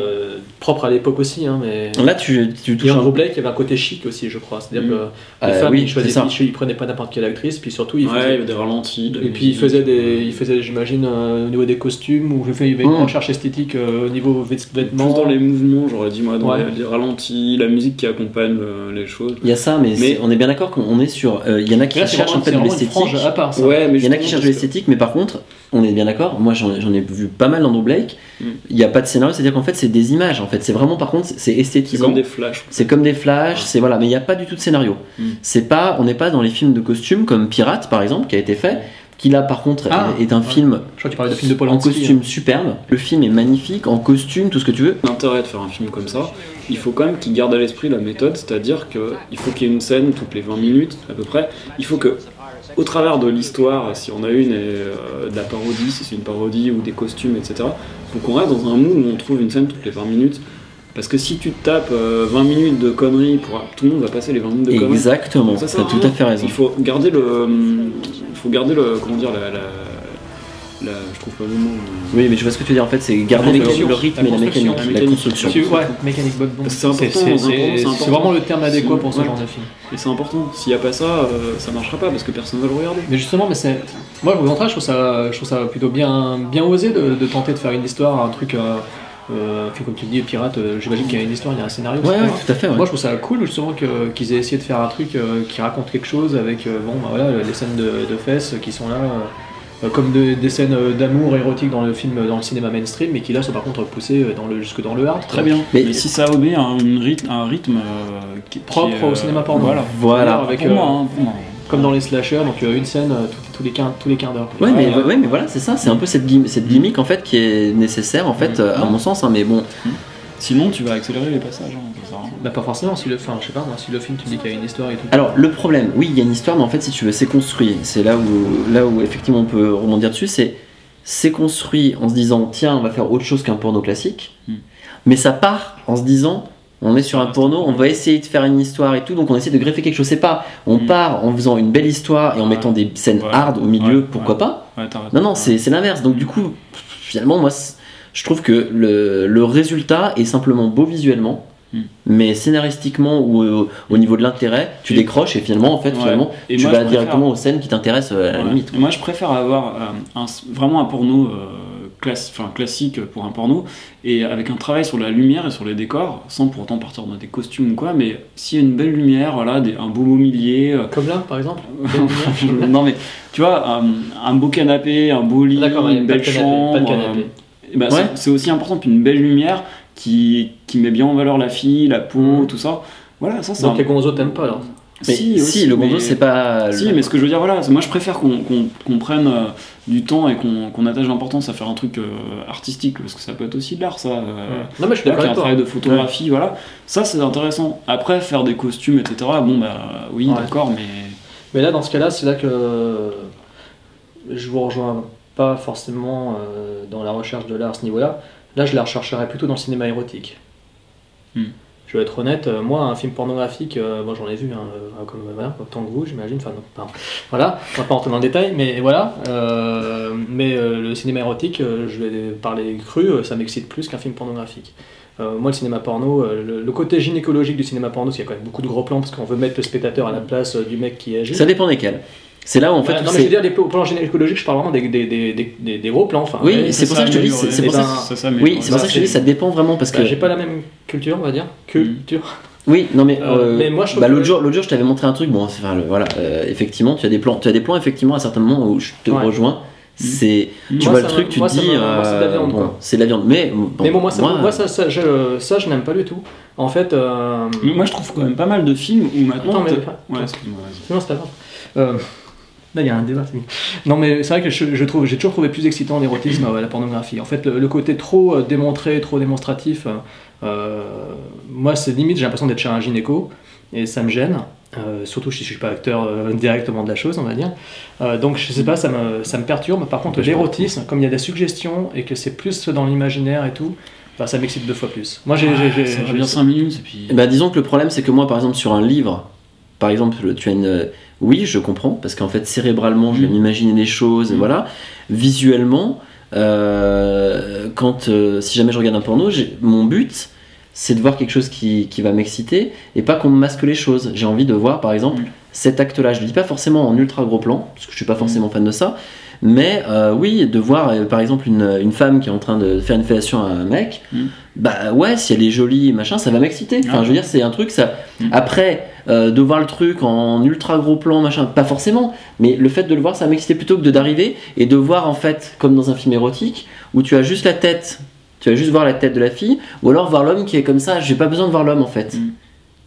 propre à l'époque aussi. Hein, mais... Là, tu, tu touches Et un Andrew Blake, il y avait un côté chic aussi, je crois. C'est-à-dire Mm. que les Euh, femmes, oui, ils choisissaient, ils, ils prenaient pas n'importe quelle actrice, puis surtout, ils Ouais, il y faisaient. avait des ralentis. de Et puis il musique. faisait des, il faisait, j'imagine, euh, au niveau des costumes, ou il y avait une Mm. recherche esthétique euh, au niveau vêt- Plus vêtements. dans les mouvements, j'aurais dit, moi, dans Ouais. les, les ralentis, la musique qui accompagne euh, les choses. Il y a ça, mais, Mais- on est bien d'accord qu'on est sur. euh, Il y en a qui cherchent en fait de l'esthétique. à part. Ça. Ouais, mais Il y en a qui cherchent de l'esthétique, mais par contre, on est bien d'accord. Moi, j'en ai vu pas mal dans No Blake. Mm. Il n'y a pas de scénario, c'est-à-dire qu'en fait, c'est des images. En fait, c'est vraiment, par contre, c'est C'est esthétisant. comme des flashs. C'est comme des flashs, c'est voilà, mais il n'y a pas du tout de scénario. Mm. C'est pas, on n'est pas dans les films de costumes comme Pirate par exemple, qui a été fait, qui là par contre Ah, est un ouais. film Je crois que tu parlais de film de en costume superbe. Le film est magnifique, en costume, tout ce que tu veux. L'intérêt de faire un film comme ça, il faut quand même qu'il garde à l'esprit la méthode, c'est-à-dire qu'il faut qu'il y ait une scène toutes les 20 minutes à peu près. Il faut que, au travers de l'histoire, si on a une, et euh, de la parodie, si c'est une parodie ou des costumes, etc., il faut qu'on reste dans un mood où on trouve une scène toutes les 20 minutes. Parce que si tu te tapes euh, 20 minutes de conneries, pour... tout le monde va passer les 20 minutes de conneries. Exactement, Ça tu as tout à fait raison. Il faut garder le, il faut garder le, comment dire, la, la- la- je trouve pas le mot. euh, Oui, mais je vois ce que tu veux dire. En fait, c'est garder le, rythme la et la construction. mécanique. La La mécanique. construction. Ouais, c'est vraiment le terme adéquat pour ce Ouais. genre de film. Et c'est important. S'il n'y a pas ça, euh, ça marchera pas parce que personne va le regarder. Mais justement, mais c'est. Moi, au contraire, je trouve ça, je trouve ça plutôt bien, bien osé de, de tenter de faire une histoire, un truc. Euh, euh, comme tu le dis, pirate, euh, j'imagine qu'il y a une histoire, il y a un scénario. Ouais, tout à fait. ouais. Moi, je trouve ça cool justement que- qu'ils aient essayé de faire un truc euh, qui raconte quelque chose avec euh, bon, bah, voilà, les scènes de, de fesses qui sont là, comme de- des scènes euh, d'amour érotique dans le film, dans le cinéma mainstream, mais qui là sont par contre poussées euh, dans le, jusque dans le hard. Très bien. Mais- Mais, si ça obéit à un rythme, un rythme euh, qui, Propre euh, au cinéma porno. Voilà. Voilà. Avec, pour euh, moi, hein, pour moi. Comme dans les slashers, donc euh, une scène euh, tous- les quinze, tous les quarts d'heure. Ouais, mais, Ouais, mais voilà, c'est ça, c'est un peu cette, cette gimmick en fait qui est nécessaire en fait, Mm. euh, à mon sens, hein, mais bon, Sinon, tu vas accélérer les passages. hein, ça. Bah pas forcément, si le, enfin, je sais pas, moi, si le film tu dis qu'il y a une histoire et tout. Alors le problème, oui, il y a une histoire, mais en fait, si tu veux, c'est construit. C'est là où, là où effectivement on peut rebondir dessus. C'est c'est construit en se disant tiens, on va faire autre chose qu'un porno classique, Hmm. mais ça part en se disant on est sur un porno, on va essayer de faire une histoire et tout, donc on essaie de greffer quelque chose. C'est pas on Hmm. part en faisant une belle histoire et en Ouais. mettant des scènes Ouais. hard au milieu, Ouais. pourquoi pas. Non, non, c'est c'est l'inverse. Donc du coup, finalement, moi, je trouve que le, le résultat est simplement beau visuellement. Hmm. Mais scénaristiquement ou au, au niveau de l'intérêt, tu Et- décroches et finalement, en fait, Ouais. finalement, Et tu moi, vas préfère- directement aux scènes qui t'intéressent euh, à la Ouais. limite. Moi, je préfère avoir euh, un- vraiment un porno euh, classe- classique pour un porno et avec un travail sur la lumière et sur les décors, sans pour autant partir dans des costumes ou quoi. Mais s'il y a une belle lumière, voilà, des- un beau mobilier. euh, Comme là, par exemple. <laughs> non mais tu vois, un, un beau canapé, un beau lit, ouais, une pas de belle canapé, chambre. Ouais. c'est- C'est aussi important qu'une belle lumière qui, qui met bien en valeur la fille, la peau, tout ça. Voilà, ça c'est Donc un- les gonzos t'aimes pas alors Mais si, aussi, le gonzo, mais- c'est pas. Si, mais ce que je veux dire, voilà, moi je préfère qu'on qu'on- qu'on prenne euh, du temps et qu'on qu'on attache l'importance à faire un truc euh, artistique, parce que ça peut être aussi de l'art, ça. euh, Non mais je suis d'accord un travail de photographie, voilà. Ça, c'est intéressant. Après, faire des costumes, etc., bon, bah oui, Ouais. d'accord, mais. Mais là, dans ce cas-là, c'est là que je vous rejoins pas forcément euh, dans la recherche de l'art à ce niveau-là. Là, je la rechercherais plutôt dans le cinéma érotique. Hmm. Je vais être honnête, euh, moi, un film pornographique, euh, moi j'en ai vu, hein, euh, comme voilà, autant que vous, j'imagine. Enfin, non, pardon. Voilà, on va pas rentrer dans le détail, mais voilà. mais le cinéma érotique, je vais parler cru, ça m'excite plus qu'un film pornographique. Moi, le cinéma porno, le, le côté gynécologique du cinéma porno, c'est qu'il y a quand même beaucoup de gros plans parce qu'on veut mettre le spectateur à la place euh, du mec qui agit. Ça dépend desquels. C'est là où en fait. Ouais, où non, mais je veux dire, les plans gynécologiques, je parle vraiment des, des, des, des, gros plans. Enfin, Oui, ouais, c'est pour ça que je te dis, c'est pour ça. que- ça s'améliore. Oui, c'est pour Bah, ça que je te dis, ça dépend vraiment parce que. bah, j'ai pas la même culture, on va dire. Culture. Oui, non mais, Euh, euh, mais moi, je bah, l'autre jour, l'autre jour, je t'avais montré un truc. Bon, enfin, le- voilà, euh, effectivement, tu as des plans, tu as des plans effectivement à certains moments où je te Ouais. rejoins. C'est, tu Moi, vois le truc, tu moi, te dis, c'est de la viande, bon, c'est de la viande. Mais bon, mais bon, moi, ça, moi, ça, ça, je- ça, je n'aime pas du tout. En fait. euh, Moi, je trouve quand même pas mal de films où maintenant. Attends, mais- Ouais, excuse-moi, vas-y. Non, c'est pas grave. Euh, Là, il y a un débat. Non, mais c'est vrai que je, je trouve, j'ai toujours trouvé plus excitant l'érotisme à la pornographie. En fait, le, le côté trop euh, démontré, trop démonstratif, euh, euh, moi, c'est limite, j'ai l'impression d'être chez un gynéco, et ça me gêne. euh, surtout si je suis pas acteur euh, directement de la chose, on va dire. Euh, donc, je sais pas, ça me, ça me perturbe. Par contre, l'érotisme, comme il y a des suggestions et que c'est plus dans l'imaginaire et tout, bah, ça m'excite deux fois plus. Moi, j'ai. j'ai- Ça va j'ai- bien 5 minutes et puis. Bah, disons que le problème, c'est que moi, par exemple, sur un livre, par exemple, tu as une. Oui, je comprends, parce qu'en fait, cérébralement, je vais Mm. m'imaginer des choses, et Mm. voilà. Visuellement, euh, quand, euh, si jamais je regarde un porno, mon but, c'est de voir quelque chose qui, qui va m'exciter, et pas qu'on me masque les choses. J'ai envie de voir, par exemple, Mm. cet acte-là. Je le dis pas forcément en ultra gros plan, parce que je suis pas forcément fan de ça, mais euh, oui, de voir, par exemple, une, une femme qui est en train de faire une fellation à un mec, bah ouais, si elle est jolie, machin, ça va m'exciter. Enfin, Ah. je veux dire, c'est un truc, ça. Après, euh, de voir le truc en ultra gros plan, machin, pas forcément, mais le fait de le voir, ça m'excitait plutôt que de d'arriver et de voir, en fait, comme dans un film érotique, où tu as juste la tête, tu vas juste voir la tête de la fille, ou alors voir l'homme qui est comme ça, j'ai pas besoin de voir l'homme, en fait. Mm.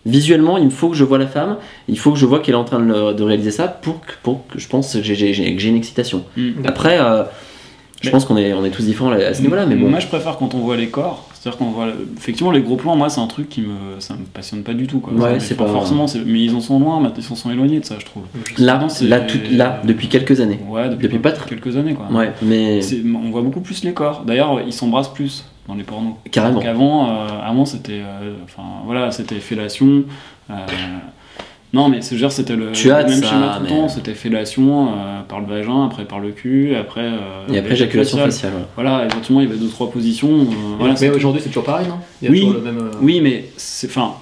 Visuellement, il me faut que je vois la femme, il faut que je vois qu'elle est en train de, réaliser ça pour que, pour que je pense que j'ai- que une excitation. Mm. Après, euh, je Mais- pense qu'on est, on est tous différents à ce niveau-là, mais bon. Moi, je préfère quand on voit les corps. C'est-à-dire qu'on voit. Effectivement, les gros plans, moi, c'est un truc qui me. Ça me passionne pas du tout. Quoi. Ouais, Mais c'est pas pas- forcément. Mais ils en sont loin, maintenant, ils s'en sont éloignés de ça, je trouve. Là, là, tout- là, depuis quelques années. Ouais, depuis, Depuis pas très- quelques années, quoi. Ouais, mais On voit beaucoup plus les corps. D'ailleurs, ils s'embrassent plus dans les pornos. carrément. Donc avant, euh, avant c'était, euh, enfin voilà, c'était fellation. euh, Non, mais c'est genre, c'était le, Tu as le de même ça, schéma tout le mais- temps. C'était fellation euh, par le vagin, après par le cul, après. euh, Et après, éjaculation faciale. ouais. Voilà, éventuellement, il y avait deux, trois positions. euh, voilà, mais aujourd'hui, c'est toujours pareil, non? Il y a Oui. toujours le même. euh, Oui, mais c'est. Enfin.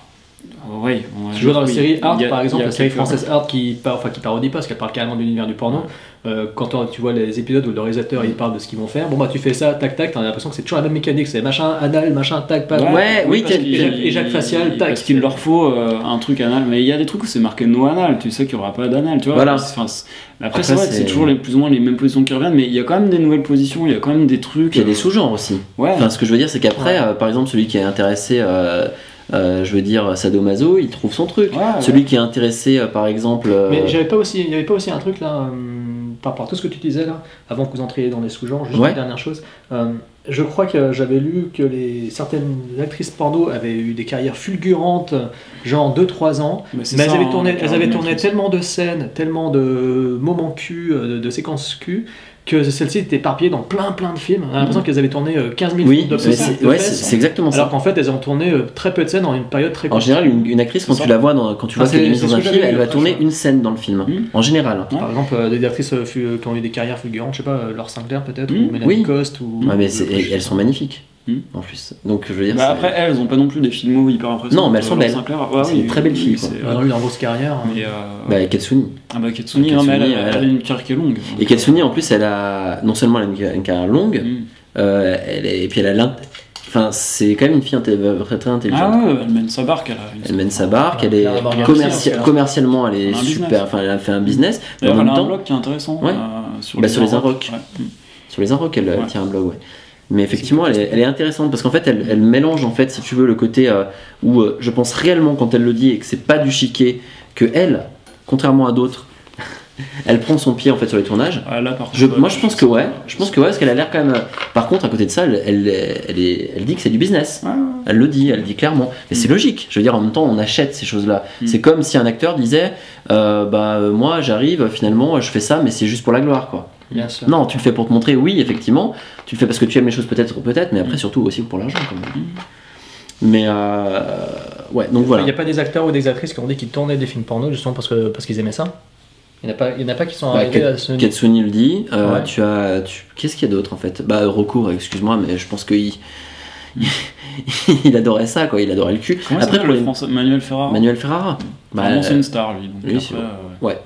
Oui. on- Tu vois dans la série Art, par exemple, la série française Art qui, par- enfin, qui parodie pas, parce qu'elle parle carrément de l'univers du porno. euh, quand tu vois les épisodes où le réalisateur il parle de ce qu'ils vont faire, bon bah tu fais ça, tac tac, t'as l'impression que c'est toujours la même mécanique, c'est machin anal, machin tac, pac, Ouais, oui, éjac- facial, tac. Parce qu'il leur faut euh, un truc anal. Mais il y a des trucs où c'est marqué no anal. Tu sais qu'il n'y aura pas d'anal, tu vois. Voilà. Enfin, après, Après, c'est vrai que c'est- c'est toujours les, plus ou moins les mêmes positions qui reviennent, mais il y a quand même des nouvelles positions, il y a quand même des trucs. Il y a des euh, sous-genres aussi. Ouais. Enfin, ce que je veux dire, c'est qu'après, Ouais. euh, par exemple, celui qui est intéressé, euh, je veux dire, sadomaso, il trouve son truc. Ouais, ouais. Celui qui est intéressé, euh, par exemple. euh, Mais j'avais pas aussi, il y avait pas aussi un truc là, par rapport à tout ce que tu disais là, avant que vous entriez dans les sous-genres, juste Ouais. une dernière chose. Je crois que j'avais lu que les, certaines actrices porno avaient eu des carrières fulgurantes, genre 2-3 ans, Mais ça, elles avaient hein, tourné, elles avaient tourné tellement de scènes, tellement de moments cul, de, de séquences cul, que celles-ci étaient éparpillées dans plein plein de films. On a l'impression qu'elles avaient tourné euh, 15 000 Oui, films c'est ouais, exactement alors ça. qu'en fait elles ont tourné euh, très peu de scènes en une période très En courte. général, une, une actrice, quand tu la vois, dans, quand tu Ah, vois qu'elle est mise dans un film, elle va tourner une scène dans le film. Mhm. En général. Par exemple, euh, des actrices euh, qui ont eu des carrières fulgurantes, je sais pas, euh, Laure Sinclair peut-être, Mm, ou Mélanie oui. Coste, ou. Ouais, mais elles sont magnifiques. Mhm. En plus. Donc, je veux dire. Bah, après, elles ont pas non plus des films hyper impressionnants. Non, mais elles sont belles. Ouais, C'est oui, une très belle fille. Elles ont eu une grosse carrière. hein. Mais, euh, Bah, Katsuni. ah bah Katsuni, Katsuni, non, mais elle, elle- elle a une carrière qui est longue. Et Katsuni, en plus, elle a. Non seulement elle a une, carrière longue, Mm. euh, elle est- et puis elle a l'int- Enfin, c'est quand même une fille inté- très, très intelligente. Ah ouais, elle mène sa barque. Elle, a une- Elle mène sa barque, elle est aussi, hein. commercialement, elle est super. Enfin, elle a fait un business. elle a un blog qui est intéressant. Ouais. euh, sur, Bah, les sur les Inrocks. Sur les Inrocks, elle euh, tient un blog, ouais. Mais effectivement, elle est, elle est intéressante parce qu'en fait, elle, elle mélange, en fait, si tu veux, le côté euh, où euh, je pense réellement quand elle le dit et que c'est pas du chiquet, que elle, contrairement à d'autres, <laughs> elle prend son pied en fait sur les tournages. Ouais, là, Je- contre, moi, ouais, je pense que ouais. Je pense que ouais, parce qu'elle a l'air quand même. euh, Par contre, à côté de ça, elle, elle, elle est- elle dit que c'est du business. Ouais. Elle le dit, elle le dit clairement. Et c'est logique. Je veux dire, en même temps, on achète ces choses-là. Mm. C'est comme si un acteur disait, euh, bah moi, j'arrive, finalement, je fais ça, mais c'est juste pour la gloire, quoi. Bien sûr. Non, tu le fais pour te montrer, oui, effectivement. Tu le fais parce que tu aimes les choses, peut-être, peut-être, mais après, Mm. surtout aussi pour l'argent, quand même. Mais euh, ouais, donc voilà. Il n'y a pas des acteurs ou des actrices qui ont dit qu'ils tournaient des films porno justement parce que parce qu'ils aimaient ça? Il n'y en a pas, il y en a pas qui sont Bah, arrivés à ce niveau. Katsuni le dit. euh, Ouais. Tu as, tu- qu'est-ce qu'il y a d'autre en fait? Bah recours, excuse-moi, mais je pense qu'il <laughs> il adorait ça, quoi. Il adorait le cul. Comment Après Après, pour le les- français Manuel Ferrara? Manuel Ferrara. Bah, c'est une star, lui. Donc lui, après, c'est- euh, ouais. Ouais.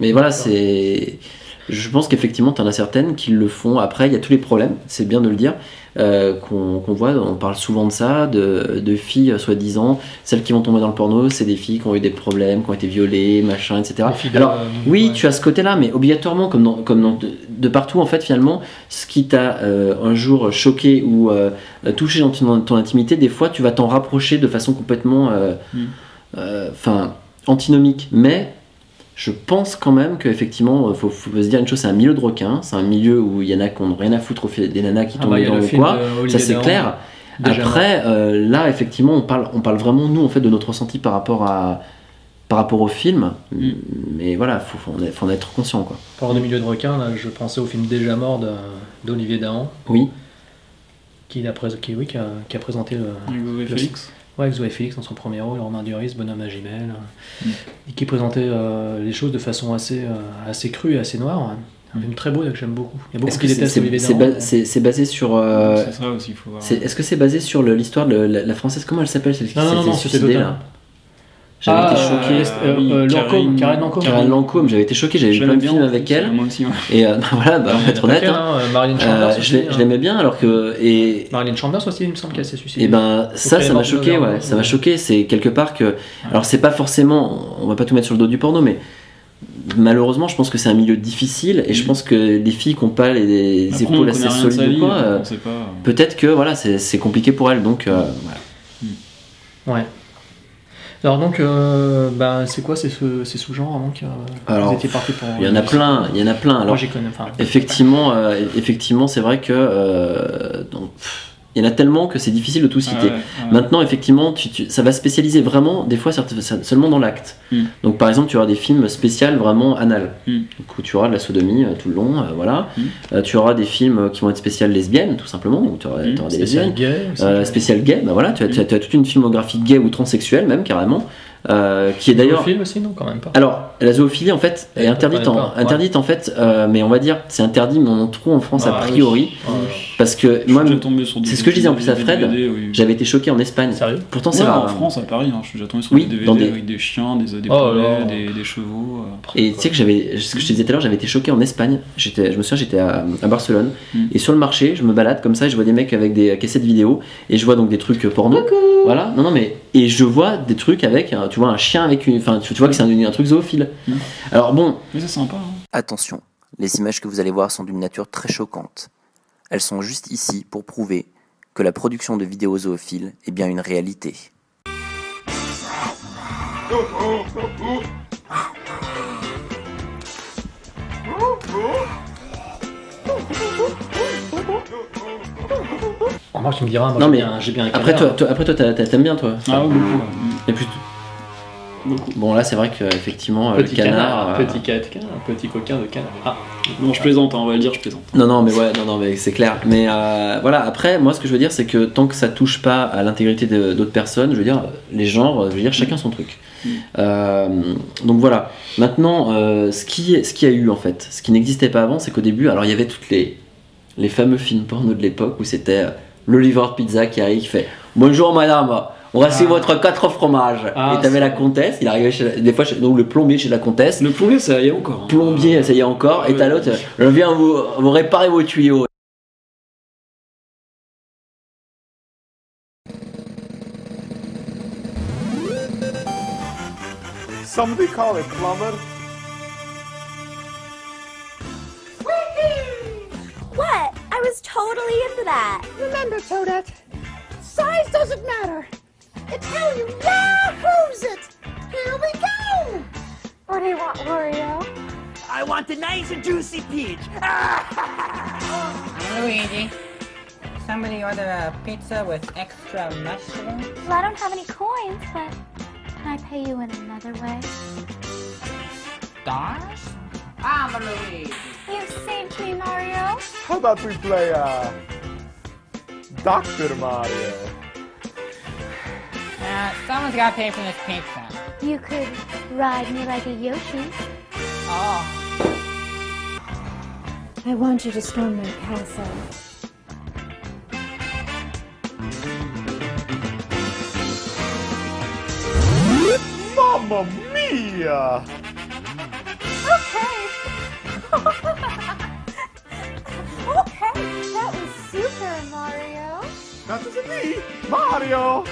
Mais voilà, c'est. Je pense qu'effectivement, tu en as certaines qui le font. Après, il y a tous les problèmes, c'est bien de le dire, euh, qu'on voit. On parle souvent de ça, de, de filles, soi-disant. Celles qui vont tomber dans le porno, c'est des filles qui ont eu des problèmes, qui ont été violées, machin, etc. Filles Alors, euh, oui, ouais. tu as ce côté-là, mais obligatoirement, comme, dans, comme dans de, de partout, en fait, finalement, ce qui t'a euh, un jour choqué ou touché dans ton, ton intimité, des fois, tu vas t'en rapprocher de façon complètement. Mm. Enfin, antinomique. Mais je pense quand même qu'effectivement, il faut, faut se dire une chose c'est un milieu de requins, c'est un milieu où il y en a qui n'ont rien à foutre des nanas qui Ah tombent bah, dedans le quoi. Ça, c'est clair. Après, euh, là, effectivement, on parle, on parle vraiment, nous, en fait, de notre ressenti par rapport, à, par rapport au film. Mm. Mais voilà, il faut, faut, en être- faut en être conscient, quoi. Parlant de milieu de requin, là, je pensais au film Déjà mort d'Olivier Dahan, Oui. qui, a, qui, oui, qui, a, qui a présenté le, Hugo le- Félix. Ouais, avec Zoé Félix dans son premier rôle, Romain Duris, Bonhomme à Gimel, Mm. et qui présentait euh, les choses de façon assez, euh, assez crue et assez noire. hein. Un film très beau que j'aime beaucoup. Il y a beaucoup Est-ce qui que c'est détestent Olivier basé sur. euh, C'est ça aussi, il faut voir. Est-ce que c'est basé sur l'histoire de la, la française? Comment elle s'appelle celle qui Non, non, s'est d'autres. là? J'avais Ah, été choqué. euh, euh, oui, euh, Lancôme, Karen Lancôme. Karen Lancôme, j'avais été choqué, j'avais vu plein de films avec elle. Moi aussi, ouais. Et euh, <laughs> voilà, bah, on va être honnête. hein. Hein, Marilyn Euh, Chambers je aussi, hein. l'aimais bien alors que. Et, Marilyn Chambers aussi, il me semble qu'elle s'est suicidée. Et ben ça, ça m'a choqué, ouais, mort, ça m'a choqué. C'est quelque part que, alors c'est pas forcément, on va pas tout mettre sur le dos du porno, mais malheureusement, je pense que c'est un milieu difficile et je Mhm. pense que les filles qui ont pas les, épaules assez solides quoi, euh, peut-être que voilà, c'est c'est compliqué pour elles. Donc euh, voilà. Ouais. Alors donc, euh, bah, c'est quoi ces, sous- ces sous-genres avant que Alors, vous étiez parti pour... il y en a plein, il y en a plein. Moi Alors j'y connais, enfin... effectivement, euh, effectivement, c'est vrai que euh, donc, pff, il y en a tellement que c'est difficile de tout citer. Ah ouais, ouais. Maintenant, effectivement, tu- tu- ça va spécialiser vraiment, des fois, seulement dans l'acte. Mm. Donc, par exemple, tu auras des films spéciaux vraiment anal. Mm. Donc, où tu auras de la sodomie euh, tout le long, euh, voilà. Mm. Euh, tu auras des films qui vont être spéciales lesbiennes, tout simplement, où tu auras, Mm. tu auras des Spécial lesbiennes. gay. Euh, spécial gay, bah voilà, tu as, tu as- tu as toute une filmographie gay ou transsexuelle même carrément. euh, qui est d'ailleurs. film aussi, non, quand même pas. Alors, la zoophilie, en fait, est interdite, en, interdite en fait, euh, mais on va dire, c'est interdit, mais on en trouve en France a Ah, oui. priori. Ah, oui. Parce que Je suis moi, c'est ce que je disais en plus à Fred, DVD, oui. j'avais été choqué en Espagne. Sérieux Pourtant, Ouais, c'est rare. en hein. France, à Paris, hein, je suis déjà tombé sur Oui, des DVD des- avec des chiens, des, des Oh poulets, là. des, des chevaux. euh. Et tu sais que j'avais, ce que je te disais tout à l'heure, j'avais été choqué en Espagne. J'étais, je me souviens, j'étais à, à Barcelone Mm. et sur le marché, je me balade comme ça, et je vois des mecs avec des cassettes vidéo et je vois donc des trucs porno. Voilà, non non mais et je vois des trucs avec, euh, tu vois un chien avec une, enfin tu, tu vois que c'est un, un truc zoophile. Mm. Alors bon, Mais c'est sympa. hein. Attention, les images que vous allez voir sont d'une nature très choquante. Elles sont juste ici pour prouver que la production de vidéos zoophiles est bien une réalité. Remarque, tu me diras, moi Non, j'ai mais bien, j'ai bien un après toi, toi- après toi t'a- t'a- t'aimes bien toi. Ah oui, beaucoup. ouais. Et puis- Bon là c'est vrai que effectivement euh, Petit le canard. canard, euh, petit petit coquin de canard. Ah, Non, je plaisante, hein, on va le dire, je plaisante. Non, non, mais ouais, non, non, mais c'est clair. Mais euh, voilà, après, moi, ce que je veux dire, c'est que tant que ça touche pas à l'intégrité de- d'autres personnes, je veux dire, les genres, je veux dire, chacun son truc. Mm. Euh, donc voilà. Maintenant, euh, ce qui, ce qui a eu en fait, ce qui n'existait pas avant, c'est qu'au début, alors il y avait toutes les, les fameux films porno de l'époque où c'était euh, le livreur de pizza qui arrive, qui fait Bonjour madame, voici Ah. votre quatre fromages. Ah, Et t'avais la comtesse, il arrivait chez la- des fois, chez- donc le plombier chez la comtesse. Le plombier, ça y est encore. hein. Plombier, ça y est encore, et t'as l'autre, je viens vous, vous réparer vos tuyaux. Somebody call a plumber. What? I was totally into that. Remember, Toadette, size doesn't matter. Until you Yahoo's it. Here we go. What do you want, Oreo? I want a nice and juicy peach. <laughs> Luigi, somebody order a pizza with extra mushrooms? Well, I don't have any coins, but can I pay you in another way? Stars? I'm a Luigi. You've saved me, Mario. How about we play uh, Dr. Mario? Uh, someone's gotta pay for this pizza. You could ride me like a Yoshi. Oh. I want you to storm my castle. Mamma mia! Okay. <laughs> okay, that was super, Mario. That was me, Mario!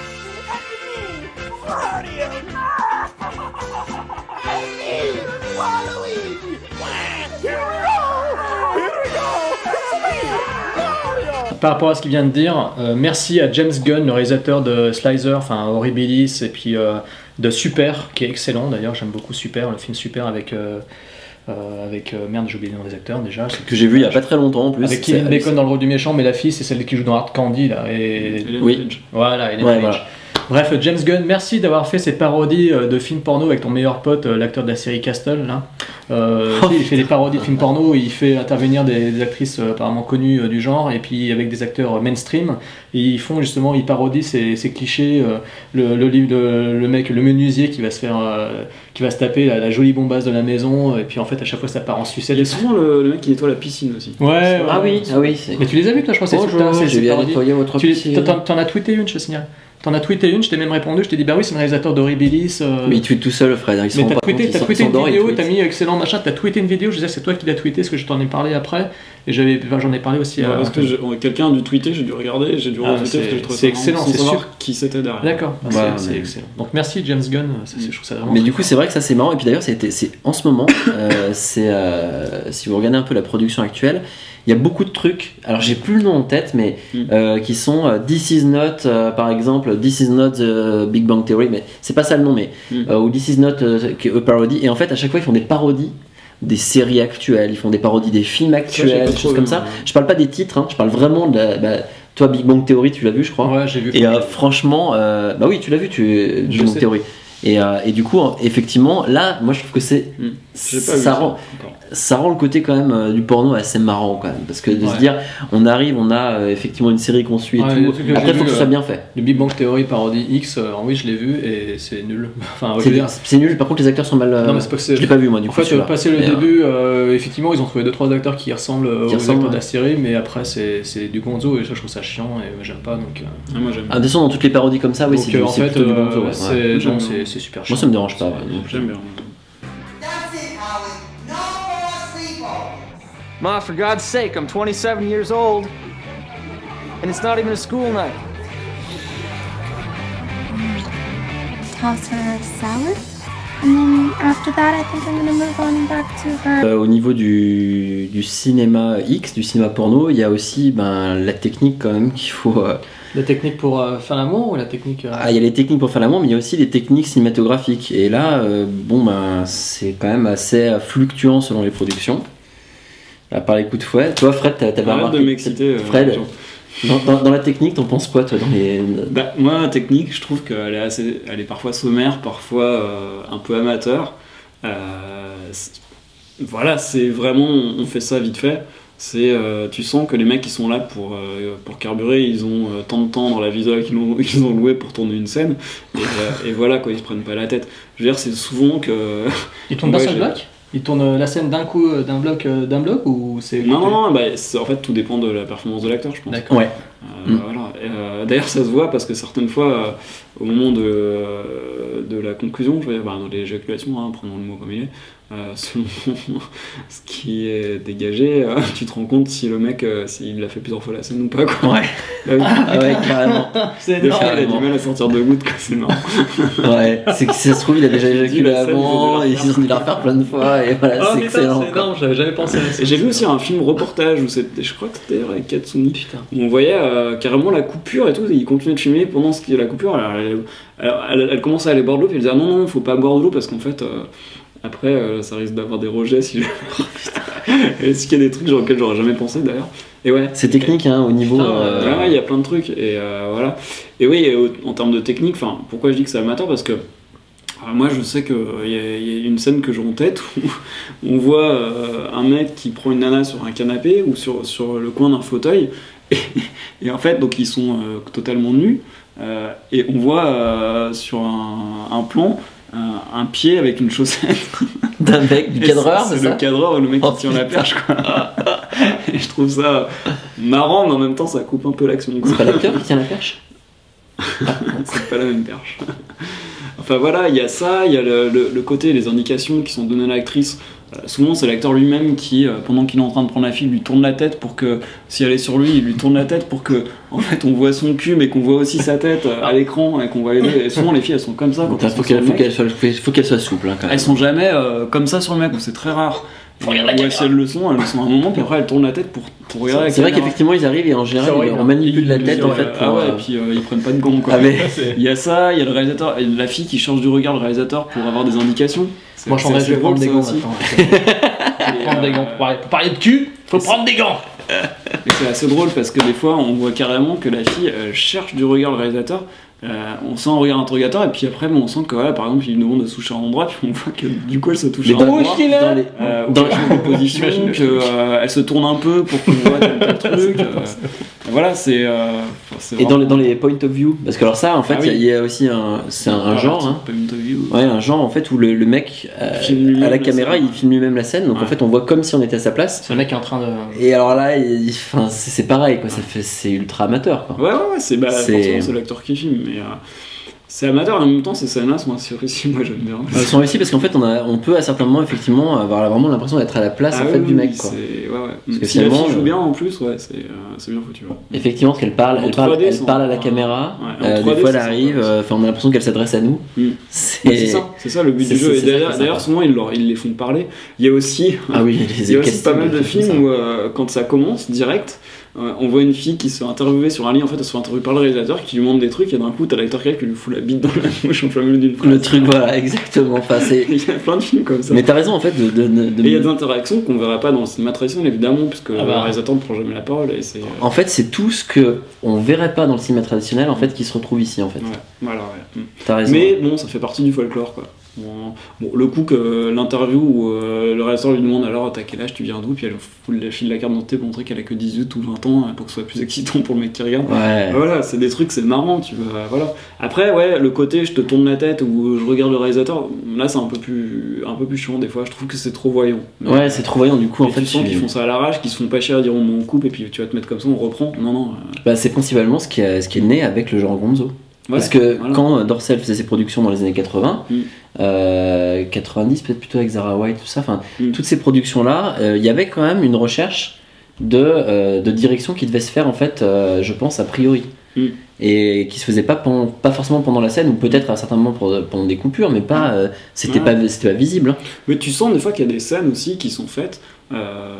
Par rapport à ce qu'il vient de dire, euh, merci à James Gunn, le réalisateur de Slicer, enfin Horribilis, et puis euh, de Super, qui est excellent d'ailleurs, j'aime beaucoup Super, le film Super avec. euh, avec merde, j'ai oublié le nom des acteurs déjà. Que j'ai vu il y a pas très longtemps en plus. Avec Kevin Bacon dans le rôle du méchant, mais la fille c'est celle qui joue dans Hard Candy là. Et... Oui. Voilà, Ellen Ouais, voilà. Bref, James Gunn, merci d'avoir fait ces parodies euh, de films porno avec ton meilleur pote, euh, l'acteur de la série Castle. Là. Euh, Oh, il fait des parodies de films porno, il fait intervenir des, des actrices apparemment connues euh, du genre, et puis avec des acteurs mainstream. Et ils font justement, ils parodient ces, ces clichés. euh, le, mec, le menuisier qui va se faire, euh, qui va se taper la, la jolie bombasse de la maison, et puis en fait à chaque fois ça part en sucette. A souvent le, le mec qui nettoie la piscine aussi. Ouais, ouais, Ah oui, ah oui. c'est- Mais tu les as vus toi, je crois, c'est Bonjour, c'est- j'ai bien parodie. nettoyé votre Tu piscine. t'en- T'en as tweeté une, je te signale. T'en as tweeté une, je t'ai même répondu, je t'ai dit bah oui, c'est le réalisateur d'Horribilis. euh, Mais il tweet tout seul, Fred. Il se mais t'as pas tweeté, compte, t'as il tweeté une vidéo, t'as mis excellent machin, t'as tweeté une vidéo, je disais c'est toi qui l'as tweeté, parce que je t'en ai parlé après, et j'avais, enfin, j'en ai parlé aussi Ouais, à. parce que quelqu'un a dû tweeter, j'ai dû regarder, j'ai dû Ah, retweeter c'est- excellent, c'est sûr. qui c'était derrière. D'accord, bah, c'est, mais- excellent. Donc merci James Gunn, ça, je trouve ça vraiment. Mais du coup, c'est vrai que ça c'est marrant. Et puis d'ailleurs, c'était- c'est en ce moment, <coughs> euh, c'est euh, si vous regardez un peu la production actuelle, il y a beaucoup de trucs. Alors j'ai plus le nom en tête, mais Mm. euh, qui sont euh, This is not, euh, par exemple, This is not the Big Bang Theory, mais c'est pas ça le nom, mais Mm. ou This is not a parody. Et en fait, à chaque fois, ils font des parodies des séries actuelles, ils font des parodies des films actuels, des choses comme ça. Je parle pas des titres, hein, je parle vraiment de la. bah, toi, Big Bang Theory, tu l'as vu, je crois. Ouais, j'ai vu. Et euh, franchement, euh, bah oui, tu l'as vu, tu Big Bang. Theory. Et, euh, et du coup, effectivement, là, moi je trouve que c'est. Vu Ça ça rend, ça rend le côté quand même euh, du porno assez marrant quand même. Parce que de se dire, on arrive, on a euh, effectivement une série qu'on suit et Ouais, tout. Après, il faut vu, que ce soit bien fait. Le Big Bang Theory parodie X, euh, oui, je l'ai vu et c'est nul. <laughs> Enfin, C'est nul, par contre, les acteurs sont mal. euh, Non, mais c'est pas que c'est- Je l'ai pas vu moi, du en coup. fait, celui-là. passer le Mais, début, euh, effectivement, ils ont trouvé 2-3 acteurs qui ressemblent Qui aux ressemblent, acteurs de la série, mais après, c'est c'est du gonzo et ça, je trouve ça chiant et j'aime pas donc. moi, j'aime Ah, de toute façon, dans toutes les parodies comme ça, oui, c'est du- en c'est fait, plutôt du gonzo. C'est- super Moi, chiant. ça me dérange pas. ouais. J'aime bien. Ma, for God's sake, I'm 27 years old. And it's not even a school night. Toss her salad? And then after that, I think I'm gonna move on back to her. Euh, au niveau du, du cinéma X, du cinéma porno, il y a aussi ben, la technique quand même qu'il faut. euh, La technique pour euh, faire l'amour ou la technique. euh, Ah, il y a les techniques pour faire l'amour, mais il y a aussi les techniques cinématographiques. Et là, euh, bon, ben, c'est quand même assez fluctuant selon les productions. À part les coups de fouet. Toi, Fred, t'as- Arrête remarqué. de m'exciter, euh, Fred, dans, dans- dans la technique, t'en penses quoi, toi, dans les. Bah, moi, la technique, je trouve qu'elle est, assez, elle est parfois sommaire, parfois euh, un peu amateur. Euh, voilà, c'est vraiment, on fait ça vite fait. C'est, euh, tu sens que les mecs qui sont là pour, euh, pour carburer, ils ont euh, tant de temps dans la visuelle qu'ils ont, <laughs> qu'ils ont loué pour tourner une scène. Et, euh, <laughs> et voilà, quoi, ils se prennent pas la tête. Je veux dire, c'est souvent que. Ils tournent d'un Ouais, seul bloc? Ils tournent la scène d'un coup, d'un bloc, d'un bloc ou c'est. Non, non, non, bah, en fait, tout dépend de la performance de l'acteur, je pense. D'accord. Ouais. Euh, Mm. voilà. Euh, D'ailleurs, ça se voit parce que certaines fois, euh, au moment de, euh, de la conclusion, je veux dire, bah, dans l'éjaculation, hein, prenons le mot comme il est, euh, selon ce qui est dégagé, euh, tu te rends compte si le mec, euh, s'il l'a fait plusieurs fois la scène ou pas. Quoi. Ouais. Ah ouais, carrément. C'est Des fois, il a énorme. du mal à sortir de goutte, quoi, c'est marrant. Ouais, c'est que si ça se trouve, il a déjà éjaculé avant, et ils ont dû la refaire plein de fois, et voilà, Oh, c'est putain, excellent. c'est énorme, j'avais jamais pensé à ça. J'ai vu aussi un film reportage où c'était, je crois que c'était avec Katsuni, où on voyait euh, carrément la coupure et tout, et il continuait de filmer pendant ce qui est la coupure. Alors, elle, elle, elle- elle commençait à aller boire de l'eau, puis elle disait ah, non, non, faut pas boire de l'eau parce qu'en fait, euh, après, euh, ça risque d'avoir des rejets si je. <laughs> Est-ce qu'il y a des trucs sur lesquels j'aurais jamais pensé d'ailleurs Et ouais. C'est technique, hein, au niveau. Euh, ouais, ouais, il y a plein de trucs. Et euh, voilà. Et oui, et en termes de technique, enfin, pourquoi je dis que c'est amateur? Parce que euh, moi, je sais qu'il y, y a une scène que j'ai en tête où <laughs> on voit un mec qui prend une nana sur un canapé ou sur, sur le coin d'un fauteuil. <laughs> Et, et en fait, donc ils sont totalement nus. et on voit sur un, un plan un, un pied avec une chaussette. <laughs> D'un mec, du cadreur, c'est le cadreur, le mec Oh, qui tient la perche, quoi. <laughs> et je trouve ça marrant, mais en même temps, ça coupe un peu l'action. C'est pas l'acteur qui tient la perche <laughs> c'est pas la même perche. enfin voilà, il y a ça, il y a le, le- le côté, les indications qui sont données à l'actrice. Euh, souvent, c'est l'acteur lui-même qui, euh, pendant qu'il est en train de prendre la fille, lui tourne la tête pour que, si elle est sur lui, il lui tourne la tête pour que, en fait, on voit son cul, mais qu'on voit aussi sa tête euh, à l'écran et qu'on voit les deux. Et souvent, les filles, elles sont comme ça. quand il elles faut sont qu'elle sur faut le qu'elle mec. soit, faut- faut qu'elle soit souple, hein, quand même. Elles sont jamais euh, comme ça sur le mec, c'est très rare. Et, ou si elles le sont, elles le sont à un moment, puis après elles tournent la tête pour, pour regarder C'est vrai qu'effectivement, ils arrivent et en général, horrible, on hein. manipule la tête, en fait, pour. ah ouais, euh, et puis euh, ils prennent pas de gants quoi. Ah, mais- Il y a ça, il y a le réalisateur, et la fille qui change du regard le réalisateur pour avoir des indications. Moi, <laughs> je vais prendre des gants maintenant. Prendre des gants. Pour parler, de cul, faut prendre des gants c'est assez drôle parce que des fois on voit carrément que la fille euh, cherche du regard le réalisateur. Euh, on sent un regard interrogateur et puis après bon, on sent que voilà, par exemple il lui demande de se toucher à un endroit <laughs> puis on voit que du coup elle se touche un endroit. dans les- Euh, Dans- qu'elle change de position, J'imagine qu'elle se tourne un peu pour qu'on voit tel, truc. <laughs> euh, voilà, c'est. euh, c'est Et dans les, dans les point of view, parce que alors ça, en fait, Ah il y a- oui. il y, a aussi un, c'est un, un Ah, genre, hein. point of view. ouais, un genre en fait où le, le mec euh, à la la caméra, scène. il filme lui-même la scène, donc en Ouais. fait, on voit comme si on était à sa place. C'est le mec est en train de. Et alors là, il- c'est pareil, quoi. Ça fait, c'est ultra amateur, quoi. Ouais, ouais, ouais, c'est bah, c'est l'acteur qui filme, mais euh, c'est amateur et en même temps ces scènes-là sont assez réussies, moi j'aime bien. Elles sont réussies parce qu'en fait, on, a, on peut à certains moments effectivement avoir vraiment l'impression d'être à la place Ah en fait oui, du mec, quoi. Ouais, ouais. Parce que si la fille joue euh, bien en plus, ouais, c'est euh, bien foutu. ouais. Effectivement, parce qu'elle parle, En elle parle, 3D, elle parle à la caméra. euh, 3D, des fois, elle arrive. euh, on a l'impression qu'elle s'adresse à nous. Mm. C'est ça, c'est ça le but du jeu. Et d'ailleurs, souvent ils, leur- ils les font parler. Il y a aussi, Ah oui, <laughs> il y a aussi pas mal de films où quand ça commence direct, on voit une fille qui se fait interviewer sur un lit. En fait, elle se fait interviewer par le réalisateur qui lui demande des trucs et d'un coup, t'as l'acteur qui lui fout la bite dans la mouche en plein milieu d'une. Le truc, voilà, exactement. Enfin, c'est... <laughs> Il y a plein de films comme ça. Mais t'as raison en fait de. de- de- de- Et il y a des interactions qu'on verra pas dans le cinéma traditionnel, évidemment, puisque Ah bah. le réalisateur ne prend jamais la parole. Et c'est. euh, En fait, c'est tout ce que on verrait pas dans le cinéma traditionnel en fait qui se retrouve ici en fait. Ouais, voilà, ouais. Mm. T'as raison. Mais bon, ça fait partie du folklore, quoi. Bon, le coup que l'interview où euh, le réalisateur lui demande alors t'as quel âge, tu viens d'où, puis elle fout le fil de la carte d'identité pour montrer qu'elle a que 18 ou 20 ans pour que ce soit plus excitant pour le mec qui regarde. Ouais. Voilà, c'est des trucs, c'est marrant, tu vois. Voilà. Après, ouais, le côté je te tourne la tête ou je regarde le réalisateur, là c'est un peu plus, un peu plus chiant des fois. Je trouve que c'est trop voyant. Ouais, c'est trop voyant du coup en fait. tu sens qu'ils font ça à l'arrache, qu'ils se font pas chier à dire on, coupe et puis tu vas te mettre comme ça, on reprend. Non, non. euh, Bah, c'est principalement ce qui, est, ce qui est né avec le genre Gonzo. Ouais, Parce que voilà. quand Dorsel faisait ses productions dans les années 80, Mm. Euh, 90 peut-être plutôt avec Zara White, tout ça, enfin Mm. toutes ces productions-là, euh, il y avait quand même une recherche de, euh, de direction qui devait se faire en fait, euh, je pense, a priori. Mm. Et qui se faisait pas, forcément pendant la scène, ou peut-être à certains moments pendant des coupures, mais pas, euh, c'était Ouais. pas, visible. hein. Mais tu sens des fois qu'il y a des scènes aussi qui sont faites. Euh,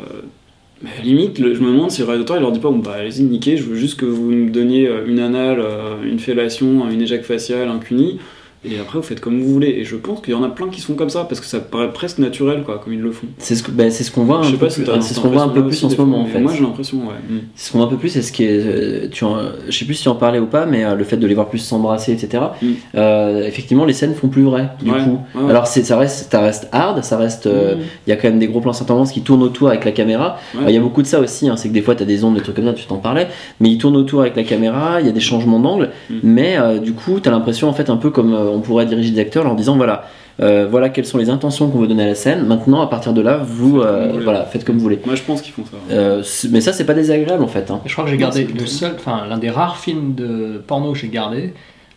la limite, le- je me demande si le réalisateur il leur dit pas bon bah allez-y niquez, je veux juste que vous me donniez euh, une anale, euh, une fellation, une éjac faciale, un cuni, et après vous faites comme vous voulez. Et je pense qu'il y en a plein qui sont comme ça parce que ça paraît presque naturel quoi, comme ils le font. C'est ce bah, c'est ce qu'on voit un Je sais peu pas plus- ce qu'on voit un peu plus en ce moment en fait. Moi j'ai l'impression, ouais. Mm. C'est ce qu'on voit un peu plus, c'est ce qui est. euh, Tu en, je sais plus si tu en parlais ou pas, mais euh, le fait de les voir plus s'embrasser, etc. Mm. euh, effectivement, les scènes font plus vraies, du Ouais, coup. ouais, ouais. Alors, c'est- ça reste, ça reste hard, ça reste. euh, Mm. Il y a quand même des gros plans tendance qui tournent autour avec la caméra. Ouais. Il y a beaucoup de ça aussi, hein, c'est que des fois, tu as des ondes, des trucs comme ça, tu t'en parlais, mais ils tournent autour avec la caméra, il y a des changements d'angle, Mm. mais du coup, tu as l'impression, en fait, un peu comme on pourrait diriger des acteurs en leur disant voilà. euh, voilà quelles sont les intentions qu'on veut donner à la scène. Maintenant, à partir de là, vous, euh, vous voilà, faites comme vous voulez. Moi je pense qu'ils font ça. Euh, mais ça, c'est pas désagréable en fait. hein. Je crois que j'ai gardé le seul, enfin l'un des rares films de porno que j'ai gardé,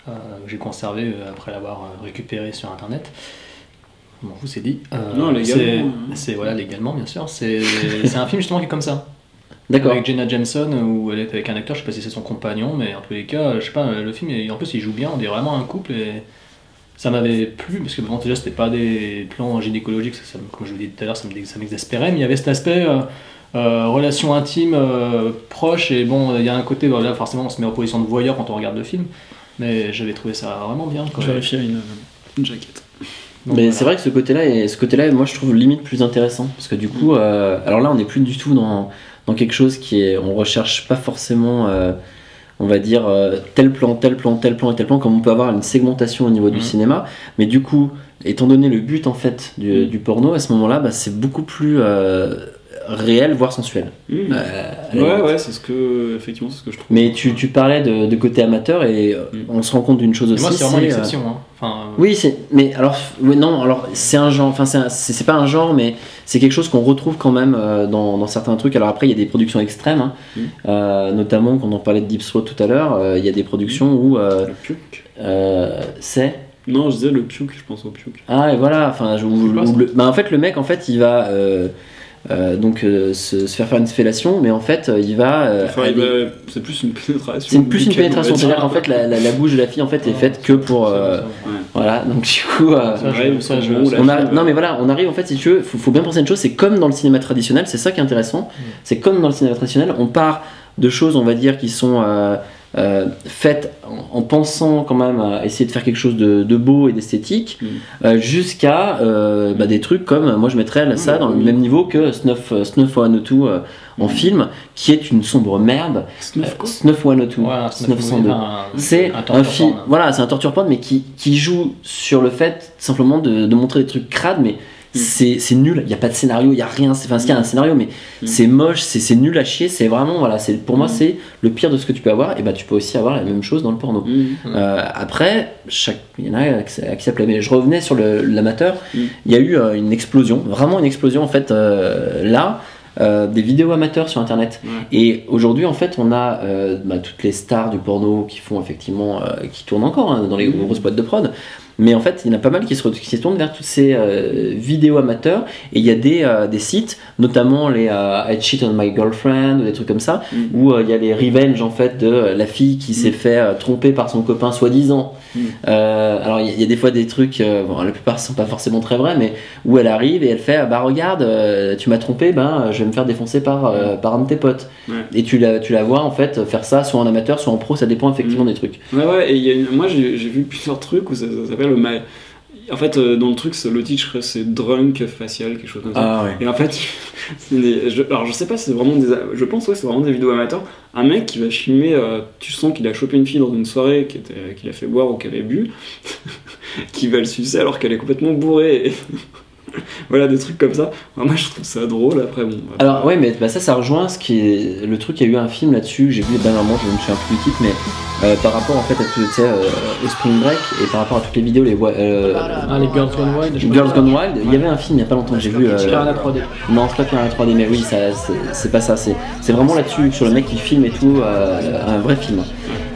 euh, que j'ai conservé après l'avoir récupéré sur internet. M'en fous, c'est dit. Euh, Non, légalement, c'est- hein. C'est voilà légalement bien sûr. C'est c'est un film justement qui est comme ça. D'accord. Avec Jenna Jameson où elle est avec un acteur, je sais pas si c'est son compagnon, mais en tous les cas, je sais pas, le film, il- en plus il joue bien, on dirait vraiment un couple et ça m'avait plu parce que bon déjà c'était pas des plans gynécologiques, ça, ça me- comme je vous disais tout à l'heure, ça me- ça m'exaspérait, mais il y avait cet aspect euh, euh, relation intime, euh, proche et bon, il y a un côté, voilà, forcément on se met en position de voyeur quand on regarde le film, mais j'avais trouvé ça vraiment bien. quoi. Je vérifie une, une jaquette. Donc, mais voilà. c'est vrai que ce côté-là, ce côté-là, moi je trouve limite plus intéressant parce que du coup, euh, alors là, on n'est plus du tout dans, dans quelque chose qui est, on recherche pas forcément, euh, on va dire euh, tel plan, tel plan, tel plan et tel plan, comme on peut avoir une segmentation au niveau du Mhm. cinéma. Mais du coup, étant donné le but en fait du, du porno, à ce moment-là, bah, c'est beaucoup plus euh, réel, voire sensuel. Mm. Euh, ouais, ouais, c'est ce que, effectivement, c'est ce que je trouve. Mais tu, tu parlais de, de côté amateur et Mm. on se rend compte d'une chose Et aussi. moi c'est vraiment c'est, euh, l'exception. hein. Enfin, euh, Oui, c'est. Mais alors, oui, non, alors c'est un genre. Enfin, c'est pas un genre, mais c'est quelque chose qu'on retrouve quand même euh, dans, dans certains trucs. Alors après, il y a des productions extrêmes, hein. Mm. Euh, notamment quand on parlait de Deep Throat tout à l'heure. euh, Il y a des productions où euh, Le puke. euh, c'est. Non, je disais le puke, je pense au puke. Ah et voilà. Enfin, je- où- où ça. le- bah, en fait, le mec, en fait, il va. Euh, donc euh, se, se faire faire une fellation, mais en fait, euh, il va. euh, Enfin, il aller- va- c'est plus une pénétration. c'est plus une pénétration, dire. c'est-à-dire qu'en fait la, la- la bouche de la fille en fait est Ah, faite que pour euh, ça, ça, Ouais. voilà donc du coup on a- non mais voilà, on arrive en fait si tu veux, faut, faut bien penser à une chose, c'est comme dans le cinéma traditionnel, c'est ça qui est intéressant, c'est comme dans le cinéma traditionnel, on part de choses on va dire qui sont euh, faites en, en pensant quand même à essayer de faire quelque chose de, de beau et d'esthétique, Mm. euh, jusqu'à euh, bah, des trucs comme, moi je mettrais ça Ouais, dans le même niveau que Snuff, Snuff 102 euh, en film, qui est une sombre merde. Snuff Snuff 102, Ouais, un Snuff snuff 102. movie, un- C'est un film, voilà, c'est un torture porn, mais qui, qui joue sur le fait simplement de, de montrer des trucs crades, mais Mm. C'est c'est nul. Il n'y a pas de scénario, il n'y a rien. C'est- Enfin, il y a un scénario, mais Mm. c'est moche, c'est nul à chier. C'est vraiment, voilà, c'est pour moi, Mm. c'est le pire de ce que tu peux avoir. Et bah, tu peux aussi avoir la même chose dans le porno. Mm. Euh, après, chaque, il y en a qui s'appelaient. Mais je revenais sur l'amateur. Mm. Il y a eu euh, une explosion, vraiment une explosion en fait euh, là. euh, des vidéos amateurs sur internet Ouais. et aujourd'hui en fait on a euh, bah, toutes les stars du porno qui font effectivement euh, qui tournent encore hein, dans les grosses boîtes de prod mais en fait il y en a pas mal qui se, qui se tournent vers toutes ces euh, vidéos amateurs et il y a des, euh, des sites notamment les euh, I cheat on my girlfriend ou des trucs comme ça Mhm. où il y a les revenge en fait de la fille qui s'est Mhm. fait tromper par son copain soi-disant Euh, alors il y, a- il y a des fois des trucs, euh, bon, la plupart sont pas forcément très vrais, mais où elle arrive et elle fait ah, bah regarde, euh, tu m'as trompé, ben je vais me faire défoncer par, par un de tes potes. Ouais. Et tu la, tu la vois en fait faire ça soit en amateur, soit en pro, ça dépend effectivement des trucs. Ouais, ouais, et il y a une- moi j'ai vu plusieurs trucs où ça, ça s'appelle le En fait, euh, dans le truc, le titre c'est drunk facial, quelque chose comme ça. Ah ouais. Et en fait, <laughs> des- je, alors je sais pas si c'est vraiment des. Je pense, ouais, c'est vraiment des vidéos amateurs. Un mec qui va filmer, euh, tu sens qu'il a chopé une fille dans une soirée qui était- qu'il a fait boire ou qu'elle avait bu, <laughs> qui va le sucer alors qu'elle est complètement bourrée. Et <coughs> voilà, des trucs comme ça. Enfin, moi je trouve ça drôle, après bon. Alors ouais, mais bah, ça, ça rejoint ce qui est le truc. Il y a eu un film là-dessus, j'ai vu dernièrement, je me souviens plus du titre, mais euh, par rapport en fait à tout, tu sais, euh, au Spring Break et par rapport à toutes les vidéos, les euh, Ah, les Girls Gone Wild. Girls. Gone Wild, il y avait un film il y a pas longtemps que j'ai vu. euh, Piranha 3D. Non, c'est pas Piranha 3D, mais oui, ça, c'est- c'est pas ça. C'est c'est vraiment là-dessus, sur le mec qui filme et tout, euh, un vrai film.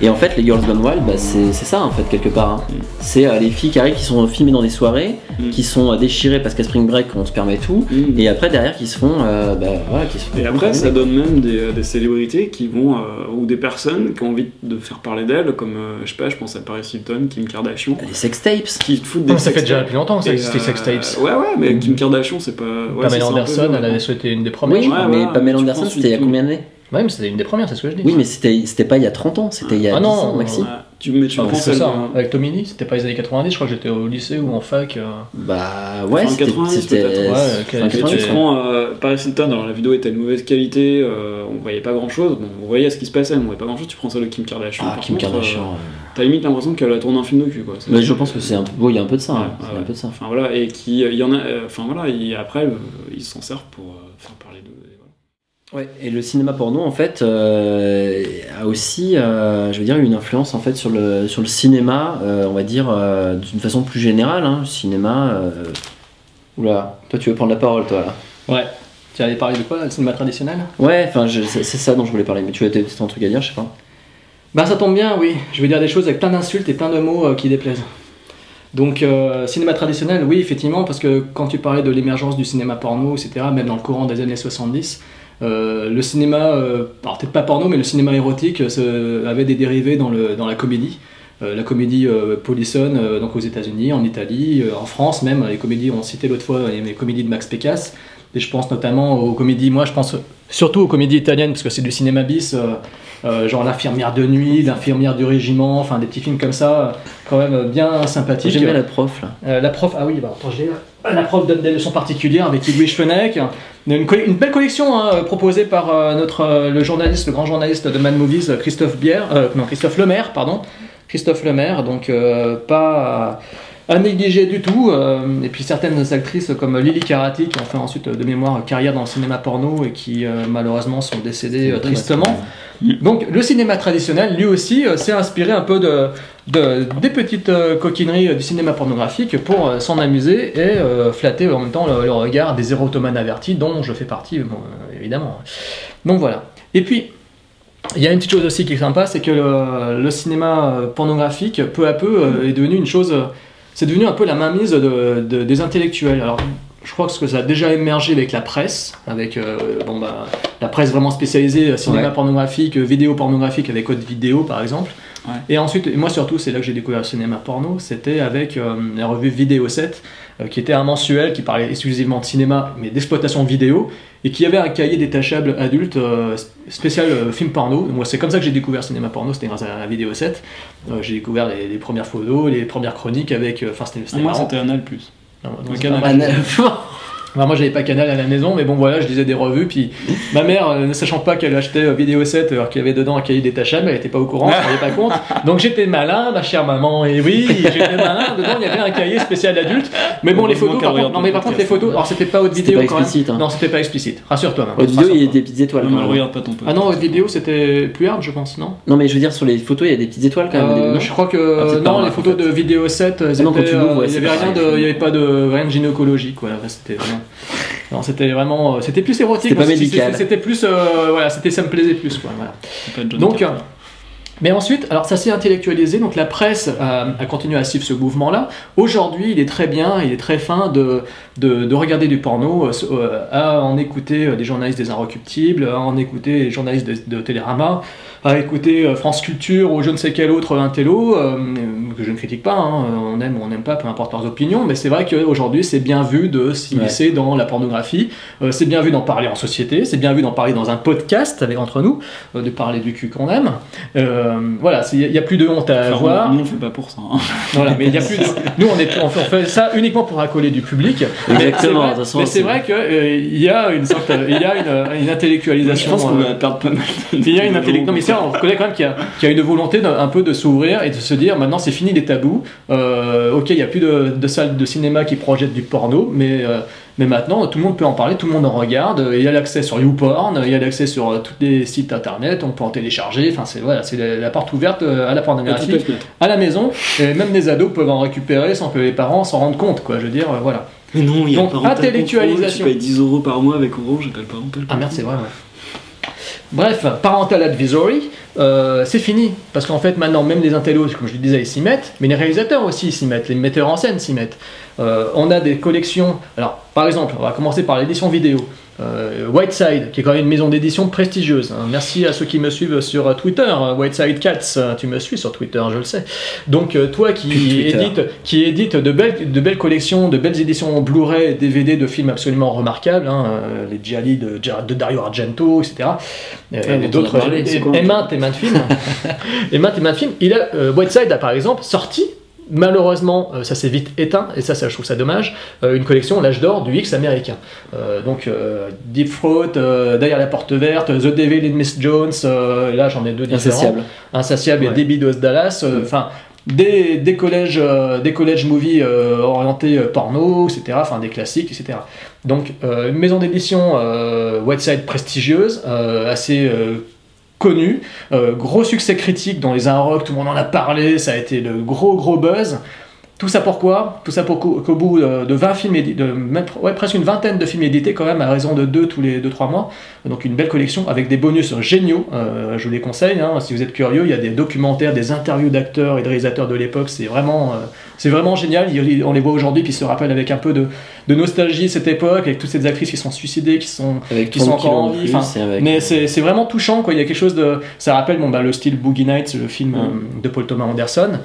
Et en fait, les Girls Gone Wild, bah, c'est c'est ça en fait, quelque part. hein. C'est euh, les filles qui arrivent, qui sont filmées dans des soirées, qui sont euh, déchirées parce qu'à Spring Break, on se permet tout, et après, derrière, qui se font. euh, bah, voilà, qui se font Et après, ça donne même des, des célébrités qui vont, euh, ou des personnes qui ont envie de faire parler d'elles, comme, euh, je sais pas, je pense à Paris Hilton, Kim Kardashian. Les sextapes Qui te foutent des Non, ça fait déjà depuis longtemps que ça existe, les euh, sextapes. Ouais, ouais, mais Kim Kardashian, c'est pas. Ouais, Pamela Anderson, elle avait souhaité une des premières. Oui, mais Pamela Anderson, c'était il y a combien d'années Ouais, mais c'était une des premières, c'est ce que je dis. Oui, mais c'était c'était pas il y a 30 ans, c'était il y a Ah 10 non, ans, Maxime. Tu, mais tu prends plus que celle ça, de- hein. avec Tommy Lee, c'était pas les années 90, je crois que j'étais au lycée ou en fac. euh. Bah ouais, c'était. 90 c'était- peut-être. Ouais, fin ok, Et 90, tu prends euh, Paris Hilton, alors la vidéo était de mauvaise qualité, euh, on voyait pas grand chose, bon, on voyait ce qui se passait, mais on voyait pas grand chose, tu prends celle de Kim Kardashian. Ah, par Kim contre, Kardashian. euh, ouais. T'as limite l'impression qu'elle a tourné un film de cul, quoi. Mais je pense que c'est un peu. bon, il y a un peu de ça. Ouais, hein, ouais, il y a ouais. un peu de ça. Enfin voilà, et qui, il y en a, euh, enfin voilà, et après, euh, ils s'en servent pour euh, faire parler d'eux. Ouais, et le cinéma porno en fait euh, a aussi, euh, je veux dire, une influence en fait sur le sur le cinéma, euh, on va dire euh, d'une façon plus générale. Hein, le cinéma. euh, Oula, toi tu veux prendre la parole toi là Ouais. Tu allais parler de quoi, le cinéma traditionnel? Ouais, enfin c'est ça dont je voulais parler. Mais tu as peut-être un truc à dire, je sais pas. Bah ça tombe bien, oui. Je vais dire des choses avec plein d'insultes et plein de mots euh, qui déplaisent. Donc euh, cinéma traditionnel, oui effectivement, parce que quand tu parlais de l'émergence du cinéma porno, etc., même dans le courant des années 70, euh, le cinéma, euh, alors peut-être pas porno, mais le cinéma érotique euh, avait des dérivés dans, le, dans la comédie. La comédie Polisson, euh, donc aux États-Unis, en Italie, en France même, les comédies, on citait l'autre fois les, les comédies de Max Pécasse, et je pense notamment aux comédies, moi je pense surtout aux comédies italiennes, parce que c'est du cinéma bis, genre L'infirmière de nuit, L'infirmière du régiment, enfin des petits films comme ça, quand même bien sympathiques. J'aime bien la prof là. La prof, ah oui, bah, attends, j'ai- la prof donne des leçons particulières avec Louis Fenech. Une, une belle collection hein, euh, proposée par euh, notre, euh, le journaliste, le grand journaliste de Mad Movies, euh, Christophe Bière, euh, non, Christophe Lemaire, pardon. Christophe Lemaire, donc euh, pas à, négliger du tout. euh, et puis certaines actrices comme Lily Carati qui ont fait ensuite euh, de mémoire carrière dans le cinéma porno et qui euh, malheureusement sont décédées tristement. Donc le cinéma traditionnel, lui aussi, s'est inspiré un peu de, de- des petites coquineries du cinéma pornographique pour s'en amuser et euh, flatter en même temps le, le regard des érotomanes avertis, dont je fais partie, bon, évidemment. Donc voilà. Et puis, il y a une petite chose aussi qui est sympa, c'est que le, le cinéma pornographique, peu à peu, est devenu une chose... c'est devenu un peu la mainmise de, de- des intellectuels. Alors, je crois que ça a déjà émergé avec la presse, avec euh, bon, bah, la presse vraiment spécialisée, euh, cinéma Ouais. pornographique, euh, vidéo pornographique avec Code Vidéo par exemple. Ouais. Et ensuite, et moi surtout, c'est là que j'ai découvert le cinéma porno, c'était avec euh, la revue Vidéo 7, euh, qui était un mensuel qui parlait exclusivement de cinéma, mais d'exploitation vidéo, et qui avait un cahier détachable adulte euh, spécial euh, film porno. Moi, c'est comme ça que j'ai découvert le cinéma porno, c'était grâce à la Vidéo 7. Euh, j'ai découvert les, les premières photos, les premières chroniques avec. Enfin, c'était c'était Moi, c'était Anal Plus. Non, non, Le <laughs> Enfin, moi j'avais pas Canal à la maison, mais bon voilà, je lisais des revues, puis ma mère, euh, ne sachant pas qu'elle achetait euh, Vidéo 7 alors qu'il y avait dedans un cahier détachable, elle était pas au courant, je ne pas compte. <laughs> Donc j'étais malin, ma chère maman, et oui, j'étais malin, dedans il y avait un cahier spécial adulte. Mais bon, les photos, par contre, non mais par contre les photos, alors c'était pas haute vidéo pas quand même. explicite, hein. Non, c'était pas explicite, rassure-toi maman. Haute vidéo, il y a des petites étoiles Non, quand mais même. regarde pas ton Ah non, haute vidéo c'était plus hard, je pense, non? Non, mais je veux dire, sur les photos, il y a des petites étoiles quand même. Euh, je crois Ah, que pas non, les photos de vidéo 7, elles Ah non, quand étaient, tu l'ouvres, euh, ouais, il y c'est avait pas rien de, il y avait pas de rien de gynécologique, voilà. C'était vraiment, non, c'était vraiment, euh, c'était plus érotique. C'était pas médical. C'était plus, euh, voilà, c'était ça me plaisait plus, quoi. Voilà. Donc, euh, Mais ensuite, alors ça s'est intellectualisé, donc la presse a, a continué à suivre ce mouvement-là. Aujourd'hui, il est très bien, il est très fin de, de, de regarder du porno, euh, euh, à en écouter euh, des journalistes des Inrecuptibles, à en écouter des journalistes de, de Télérama, à écouter euh, France Culture ou je ne sais quel autre intello, euh, que je ne critique pas, hein, on aime ou on n'aime pas, peu importe leurs opinions, mais c'est vrai qu'aujourd'hui c'est bien vu de s'immiscer dans la pornographie, euh, c'est bien vu d'en parler en société, c'est bien vu d'en parler dans un podcast avec, entre nous, euh, de parler du cul qu'on aime. Euh, voilà, il n'y a plus de honte à Enfin, avoir. Nous, on le fait pas pour ça. hein. Voilà, mais il y a plus de... Nous, on, est... on fait- ça uniquement pour accoler du public. Mais c'est Exactement, vrai- Mais c'est vrai qu'il y a une sorte, il y a une, une intellectualisation. Je pense qu'on euh, va perdre pas mal de il y a une intellectualisation. On reconnaît quand même qu'il y a, qu'il y a une volonté un peu de s'ouvrir et de se dire maintenant c'est fini les tabous. Euh, ok, il n'y a plus de, de salles de cinéma qui projettent du porno, mais, euh, mais maintenant tout le monde peut en parler, tout le monde en regarde. Il y a l'accès sur YouPorn, il y a l'accès sur euh, tous les sites internet, on peut en télécharger. Enfin, c'est voilà, c'est la, la porte ouverte à la pornographie, À la maison. Et même les ados peuvent en récupérer sans que les parents s'en rendent compte. Quoi. Je veux dire, voilà. Mais non, il y a Donc, parental intellectualisation. control, Tu payes 10 euros par mois avec Orange et t'as le parental Ah merde, c'est vrai, ouais. Bref, Parental Advisory, euh, c'est fini. Parce qu'en fait, maintenant, même les intellos, comme je le disais, ils s'y mettent, mais les réalisateurs aussi s'y mettent, les metteurs en scène s'y mettent. Euh, on a des collections. Alors, par exemple, on va commencer par l'édition vidéo. Euh, Whiteside, qui est quand même une maison d'édition prestigieuse. hein. Merci à ceux qui me suivent sur euh, Twitter. hein. Whiteside Cats, euh, tu me suis sur Twitter, je le sais. Donc, euh, toi qui édite, qui édite de belles, de belles collections, de belles éditions Blu-ray, DVD de films absolument remarquables, hein, les Gialli de, de Dario Argento, etc. Ouais, et dont on a d'autres, et maintes et maintes films. et maintes et maintes films. Il a, Whiteside a par exemple sorti, malheureusement, euh, ça s'est vite éteint, et ça, ça, je trouve ça dommage, euh, une collection L'âge d'or du X américain. Euh, donc euh, Deep Throat, euh, Derrière la porte verte, The Devil in Miss Jones, là j'en ai deux différents. Insatiable. Insatiable et. Debbie Does Dallas, euh, enfin. des, des collèges, des collèges movies euh, orientés porno, etc. Enfin des classiques, etc. Donc une maison d'édition Whiteside prestigieuse, assez connue, euh, gros succès critique dans les un rock, tout le monde en a parlé, ça a été le gros gros buzz. Tout ça pourquoi Tout ça pour qu'au bout de, de 20 films, de même- ouais, presque une vingtaine de films édités quand même, à raison de deux tous les 2-3 mois. Donc une belle collection avec des bonus géniaux, euh, je vous les conseille. hein. si vous êtes curieux, il y a des documentaires, des interviews d'acteurs et de réalisateurs de l'époque, c'est vraiment, euh, c'est vraiment génial. Il- On les voit aujourd'hui, puis ils se rappellent avec un peu de, de nostalgie cette époque, avec toutes ces actrices qui sont suicidées, qui sont, Avec qui sont 30 encore en vie. avec- Mais c'est c'est vraiment touchant, quoi. il y a quelque chose de... Ça rappelle bon, bah, le style Boogie Nights, le film euh, de Paul Thomas Anderson.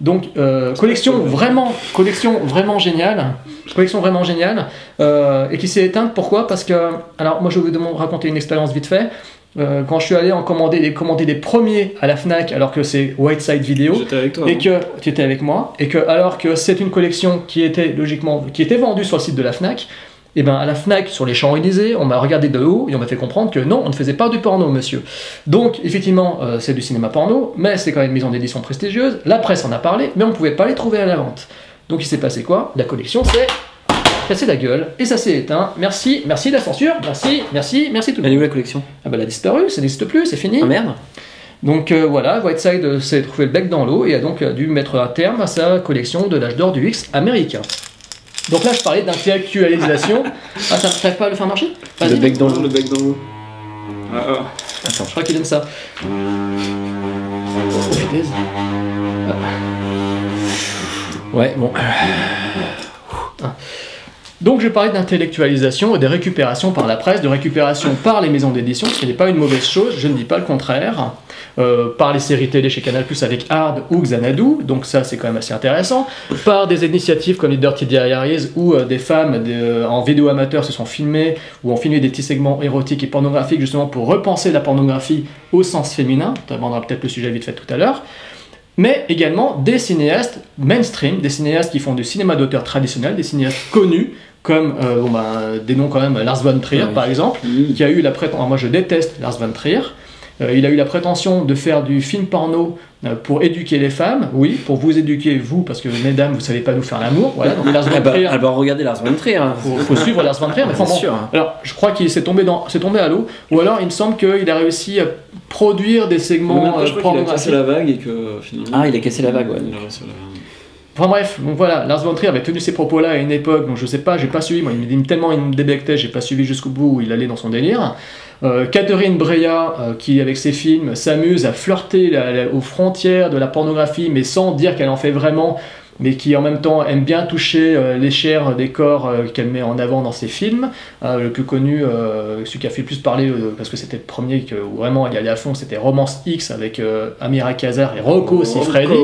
Donc euh, collection vraiment, collection vraiment géniale, collection vraiment géniale, euh, et qui s'est éteinte. Pourquoi? Parce que, alors moi je vais vous raconter une expérience vite fait. Euh, quand je suis allé en commander, les, commander les premiers à la Fnac, alors que c'est Whiteside Video, J'étais avec toi. et que tu étais avec moi, et que alors que c'est une collection qui était logiquement, qui était vendue sur le site de la Fnac, et ben à la Fnac sur les Champs-Élysées, on m'a regardé de haut et on m'a fait comprendre que non, on ne faisait pas du porno, monsieur. Donc effectivement, euh, c'est du cinéma porno, mais c'est quand même une maison d'édition prestigieuse. La presse en a parlé, mais on ne pouvait pas les trouver à la vente. Donc il s'est passé quoi? La collection s'est cassée la gueule et ça s'est éteint. Merci, merci de la censure, merci, merci, merci tout le Elle est où monde. la collection? Ah bah elle a disparu, ça n'existe plus, c'est fini. Ah merde Donc euh, voilà, Whiteside euh, s'est trouvé le bec dans l'eau et a donc dû mettre un terme à sa collection de l'âge d'or du X américain. Donc là, je parlais d'intellectualisation. Ah, ça t'arrives pas à le faire marcher? Le bec dans Le l'eau. bec dans l'eau. Ah, ah. Attends, je crois qu'il aime ça. Oh, punaise. Ouais, bon. Ah. Donc je parlais d'intellectualisation et de récupération par la presse, de récupération par les maisons d'édition, ce qui n'est pas une mauvaise chose, je ne dis pas le contraire. Euh, par les séries télé chez Canal Plus avec Hard ou Xanadu, donc ça c'est quand même assez intéressant. Par des initiatives comme les Dirty Diaries où euh, des femmes euh, en vidéo amateur se sont filmées ou ont filmé des petits segments érotiques et pornographiques justement pour repenser la pornographie au sens féminin. On abordera peut-être le sujet vite fait tout à l'heure mais également des cinéastes mainstream, des cinéastes qui font du cinéma d'auteur traditionnel, des cinéastes connus, comme euh, bon, bah, des noms quand même, Lars von Trier Ouais. par exemple, qui a eu la prétention, moi je déteste Lars von Trier, il a eu la prétention de faire du film porno euh, pour éduquer les femmes, oui, pour vous éduquer vous, parce que mesdames, vous savez pas nous faire l'amour, voilà, donc Lars Ah <laughs> von bah, Trier, ah bah, regardez Lars von Trier. hein. faut, faut suivre Lars von Trier, mais <laughs> bon, sûr. alors je crois qu'il s'est tombé, dans, s'est tombé à l'eau, ou alors il me semble qu'il a réussi à produire des segments euh, je crois qu'il a cassé la vague et que finalement. Ah, il a cassé la vague, ouais. Il a Enfin bref, donc voilà, Lars von Trier avait tenu ces propos-là à une époque, donc je sais pas, j'ai pas suivi, moi il me dit tellement il me débectait, j'ai pas suivi jusqu'au bout où il allait dans son délire. Euh, Catherine Breillat, euh, qui avec ses films s'amuse à flirter aux frontières de la pornographie, mais sans dire qu'elle en fait vraiment, mais qui en même temps aime bien toucher euh, les chairs des corps euh, qu'elle met en avant dans ses films. Euh, le plus connu, celui qui a fait le plus parler, parce que c'était le premier que, où vraiment il y allait à fond, c'était Romance X avec Amira Kazar et Rocco. Siffredi.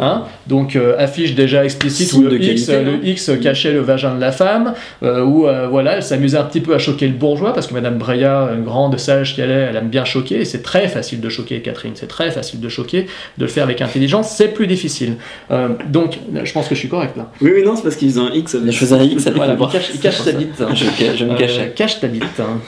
Hein donc affiche déjà explicite où le, de X, qualité, hein. le X cachait le vagin de la femme, où voilà, elle s'amusait un petit peu à choquer le bourgeois, parce que Madame Breillat, une grande sage qu'elle est, elle aime bien choquer, et c'est très facile de choquer Catherine, c'est très facile de choquer, de le faire avec intelligence, c'est plus difficile. Donc, je pense que je suis correct là. Oui, oui, non, c'est parce qu'ils faisaient un X. Je faisais un X avec Voilà, il cache, il cache sa bite. ça. Je, je me Euh, cachais. cache ta bite. hein.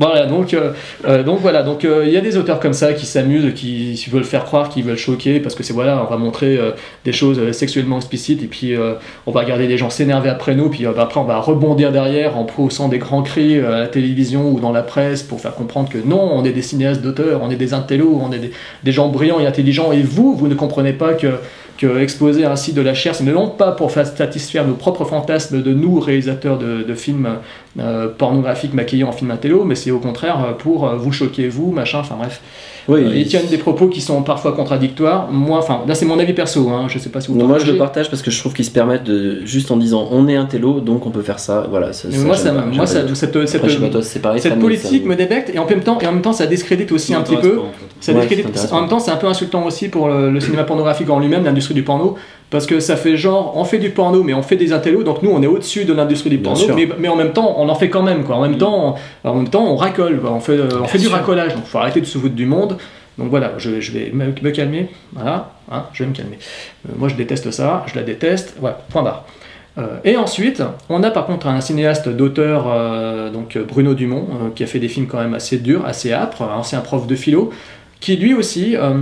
Voilà, donc, euh, euh, donc voilà, donc euh, il y a des auteurs comme ça qui s'amusent, qui, qui veulent faire croire, qui veulent choquer, parce que c'est voilà, on va montrer euh, des choses euh, sexuellement explicites, et puis euh, on va regarder des gens s'énerver après nous, puis euh, bah, après on va rebondir derrière en poussant des grands cris euh, à la télévision ou dans la presse pour faire comprendre que non, on est des cinéastes d'auteurs, on est des intellos, on est des, des gens brillants et intelligents, et vous, vous ne comprenez pas que exposer ainsi de la chair, ce n'est non pas pour fa- satisfaire nos propres fantasmes de nous, réalisateurs de films euh, pornographiques maquillés en film intello, mais c'est au contraire pour euh, vous choquer, vous, machin, enfin bref. Oui, Euh, il- ils tiennent des propos qui sont parfois contradictoires. Moi, enfin, là c'est mon avis perso, hein, je sais pas si vous Non, moi je le partage parce que je trouve qu'ils se permettent de juste en disant on est un télo donc on peut faire ça voilà ça, Mais ça, moi, ça, pas, moi cette, cette, pareil, cette politique me débecte et en même temps, et en même temps, ça discrédite aussi un petit peu. pas, en fait. Ça Ouais, discrédite- en même temps, c'est un peu insultant aussi pour le, le cinéma pornographique en lui-même, l'industrie du porno, parce que ça fait genre, on fait du porno, mais on fait des intellos, donc nous, on est au-dessus de l'industrie du porno, mais, mais en même temps, on en fait quand même, quoi. En même temps, on, en même temps, on racole, quoi. On fait, euh, on fait du racolage, donc faut arrêter de se foutre du monde. Donc voilà, je, je vais me, me calmer, voilà, hein, je vais me calmer. Euh, moi, je déteste ça, je la déteste, voilà, point barre. Euh, et ensuite, on a par contre un cinéaste d'auteur, euh, donc Bruno Dumont, qui a fait des films quand même assez durs, assez âpres, un ancien prof de philo, qui lui aussi euh,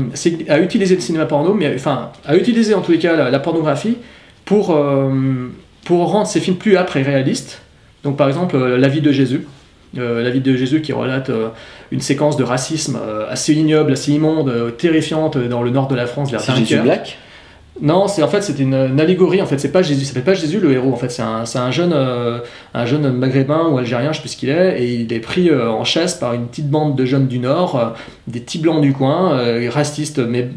a utilisé le cinéma porno, mais enfin a utilisé en tous les cas la, la pornographie pour, euh, pour rendre ses films plus âpres et réalistes. Donc par exemple, euh, La vie de Jésus. La vie de Jésus qui relate une séquence de racisme assez ignoble, assez immonde, terrifiante dans le nord de la France vers c'est Jésus Dunkerque. Black? Non, c'est en fait c'est une, une allégorie. En fait, c'est pas Jésus, ça s'appelle pas Jésus le héros. En fait, c'est un, c'est un jeune, euh, un jeune maghrébin ou algérien, je sais plus ce qu'il est, et il est pris euh, en chasse par une petite bande de jeunes du Nord, euh, des petits blancs du coin, racistes, mais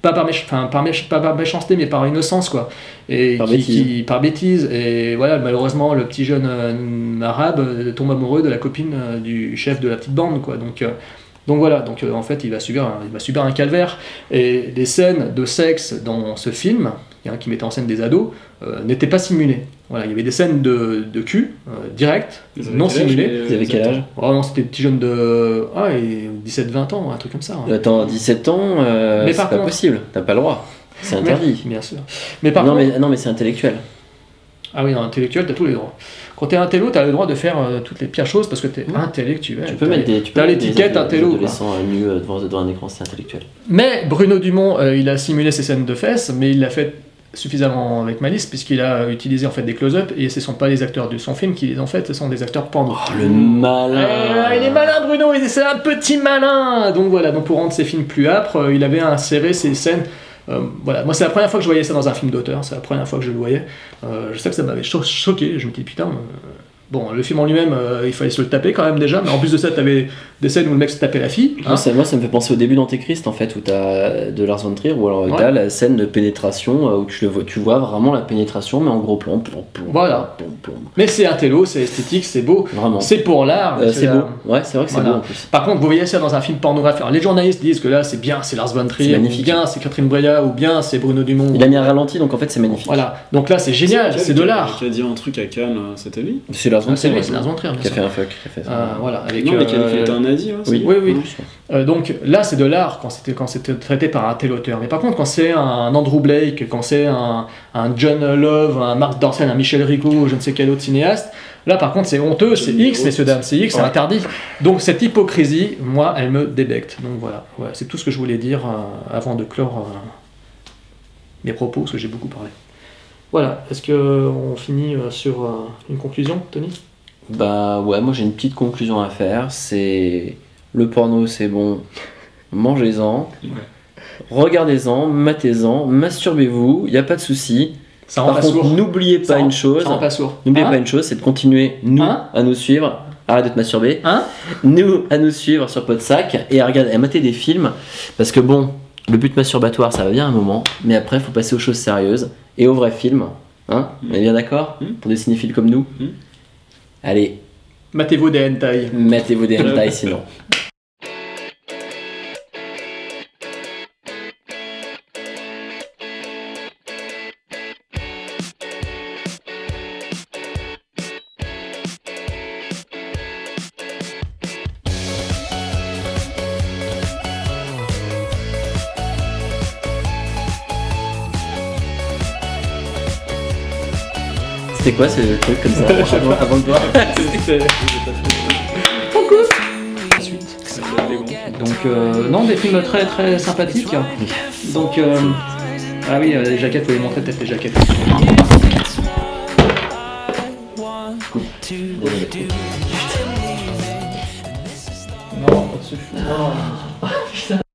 pas par, méch- enfin, par, méch- pas par méchanceté, mais par innocence, quoi. Et Par qui- bêtise. qui- par bêtise. Et voilà, malheureusement, le petit jeune arabe tombe amoureux de la copine du chef de la petite bande, quoi. Donc, donc voilà, donc euh, en fait, il va subir un, il va subir un calvaire. Et les scènes de sexe dans ce film, hein, qui mettait en scène des ados, euh, n'étaient pas simulées. Voilà, il y avait des scènes de, de cul, euh, directes, non simulées. Ils avaient quel âge Oh non, c'était des petits jeunes de ah, et 17-20 ans, un truc comme ça. hein. Attends, 17 ans, euh, Mais c'est par pas contre- possible, t'as pas le droit. C'est interdit. Mais- bien sûr. Mais par non, contre, mais, non, mais c'est intellectuel. ah oui, non, intellectuel, t'as tous les droits. Quand t'es intello, t'as le droit de faire euh, toutes les pires choses parce que t'es intellectuel. Tu peux mettre des, tu peux des l'étiquette adolescents euh, euh, devant, devant un écran, c'est intellectuel. Mais Bruno Dumont, euh, il a simulé ses scènes de fesses, mais il l'a fait suffisamment avec malice puisqu'il a utilisé en fait des close-up et ce sont pas les acteurs de son film qui les ont fait, ce sont des acteurs porno. Oh, le malin Euh, il est malin Bruno, c'est un petit malin. Donc voilà, donc pour rendre ses films plus âpres, il avait inséré ces scènes. Euh, voilà, moi c'est la première fois que je voyais ça dans un film d'auteur, c'est la première fois que je le voyais. Euh, je sais que ça m'avait cho- choqué, je me dis putain. Euh, Bon, le film en lui-même, euh, il fallait se le taper quand même déjà, mais en plus de ça, t'avais des scènes où le mec se tapait la fille. hein. Moi ça, moi, ça me fait penser au début d'Antéchrist en fait, où t'as de Lars von Trier, où alors Ouais. t'as la scène de pénétration, euh, où tu, le vois, tu vois vraiment la pénétration, mais en gros plan, plomb, plomb, Voilà. plomb, plomb. Mais c'est intello, c'est esthétique, c'est beau. Vraiment. C'est pour l'art. Euh, c'est beau. Ouais, c'est vrai que c'est Voilà. beau en plus. Par contre, vous voyez ça dans un film pornographique. Alors, les journalistes disent que là, c'est bien, c'est Lars von Trier, magnifique. bien c'est Catherine Breillat, ou bien c'est Bruno Dumont. Il a mis un ralenti, donc en fait c'est magnifique. Voilà. Donc là, c'est génial, c'est de l'art. Qui a dit un truc à Cannes, euh, c'était lui C'est Lars von Ah, c'est Trier. c'est Lars von Trier, bien Qui a fait un fuck. Qui a fait ça. Euh, voilà, avec, Non, mais euh, qui était un nazi, hein, Oui. Oui. Euh, donc là, c'est de l'art quand c'était quand c'était traité par un tel auteur. Mais par contre, quand c'est un Andrew Blake, quand c'est un, un John Love, un Mark Dorcel, un Michel Rigaud, je ne sais quel autre cinéaste, là par contre, c'est honteux, c'est X, messieurs dames, c'est X, c'est interdit. Donc cette hypocrisie, moi, elle me débecte. Donc voilà, Ouais, c'est tout ce que je voulais dire euh, avant de clore euh, mes propos, parce que j'ai beaucoup parlé. Voilà, est-ce que on finit euh, sur euh, une conclusion, Tony? Bah ouais, moi j'ai une petite conclusion à faire. C'est le porno, c'est bon. Mangez-en, regardez-en, matez-en, masturbez-vous. Il y a pas de souci. Ça rend Par pas contre, sourd. n'oubliez pas rend- une chose. ça rend pas sourd. N'oubliez Hein pas une chose, c'est de continuer, nous, Hein à nous suivre. Arrête de te masturber. Hein nous, à nous suivre sur Podsac et à regarder, à mater des films. Parce que bon, le but masturbatoire, ça va bien un moment. Mais après, il faut passer aux choses sérieuses et aux vrais films. Hein On est bien d'accord Pour des cinéphiles comme nous? Allez, Matez-vous des hentai. mettez-vous des hentai <laughs> sinon. C'était quoi ce truc comme ça <laughs> avant, avant le doigt <laughs> Donc euh, non, des films très très sympathiques. Donc euh, ah oui, euh, les jaquettes, faut les montrer peut-être les jaquettes. Non, pas dessus. Non. <laughs>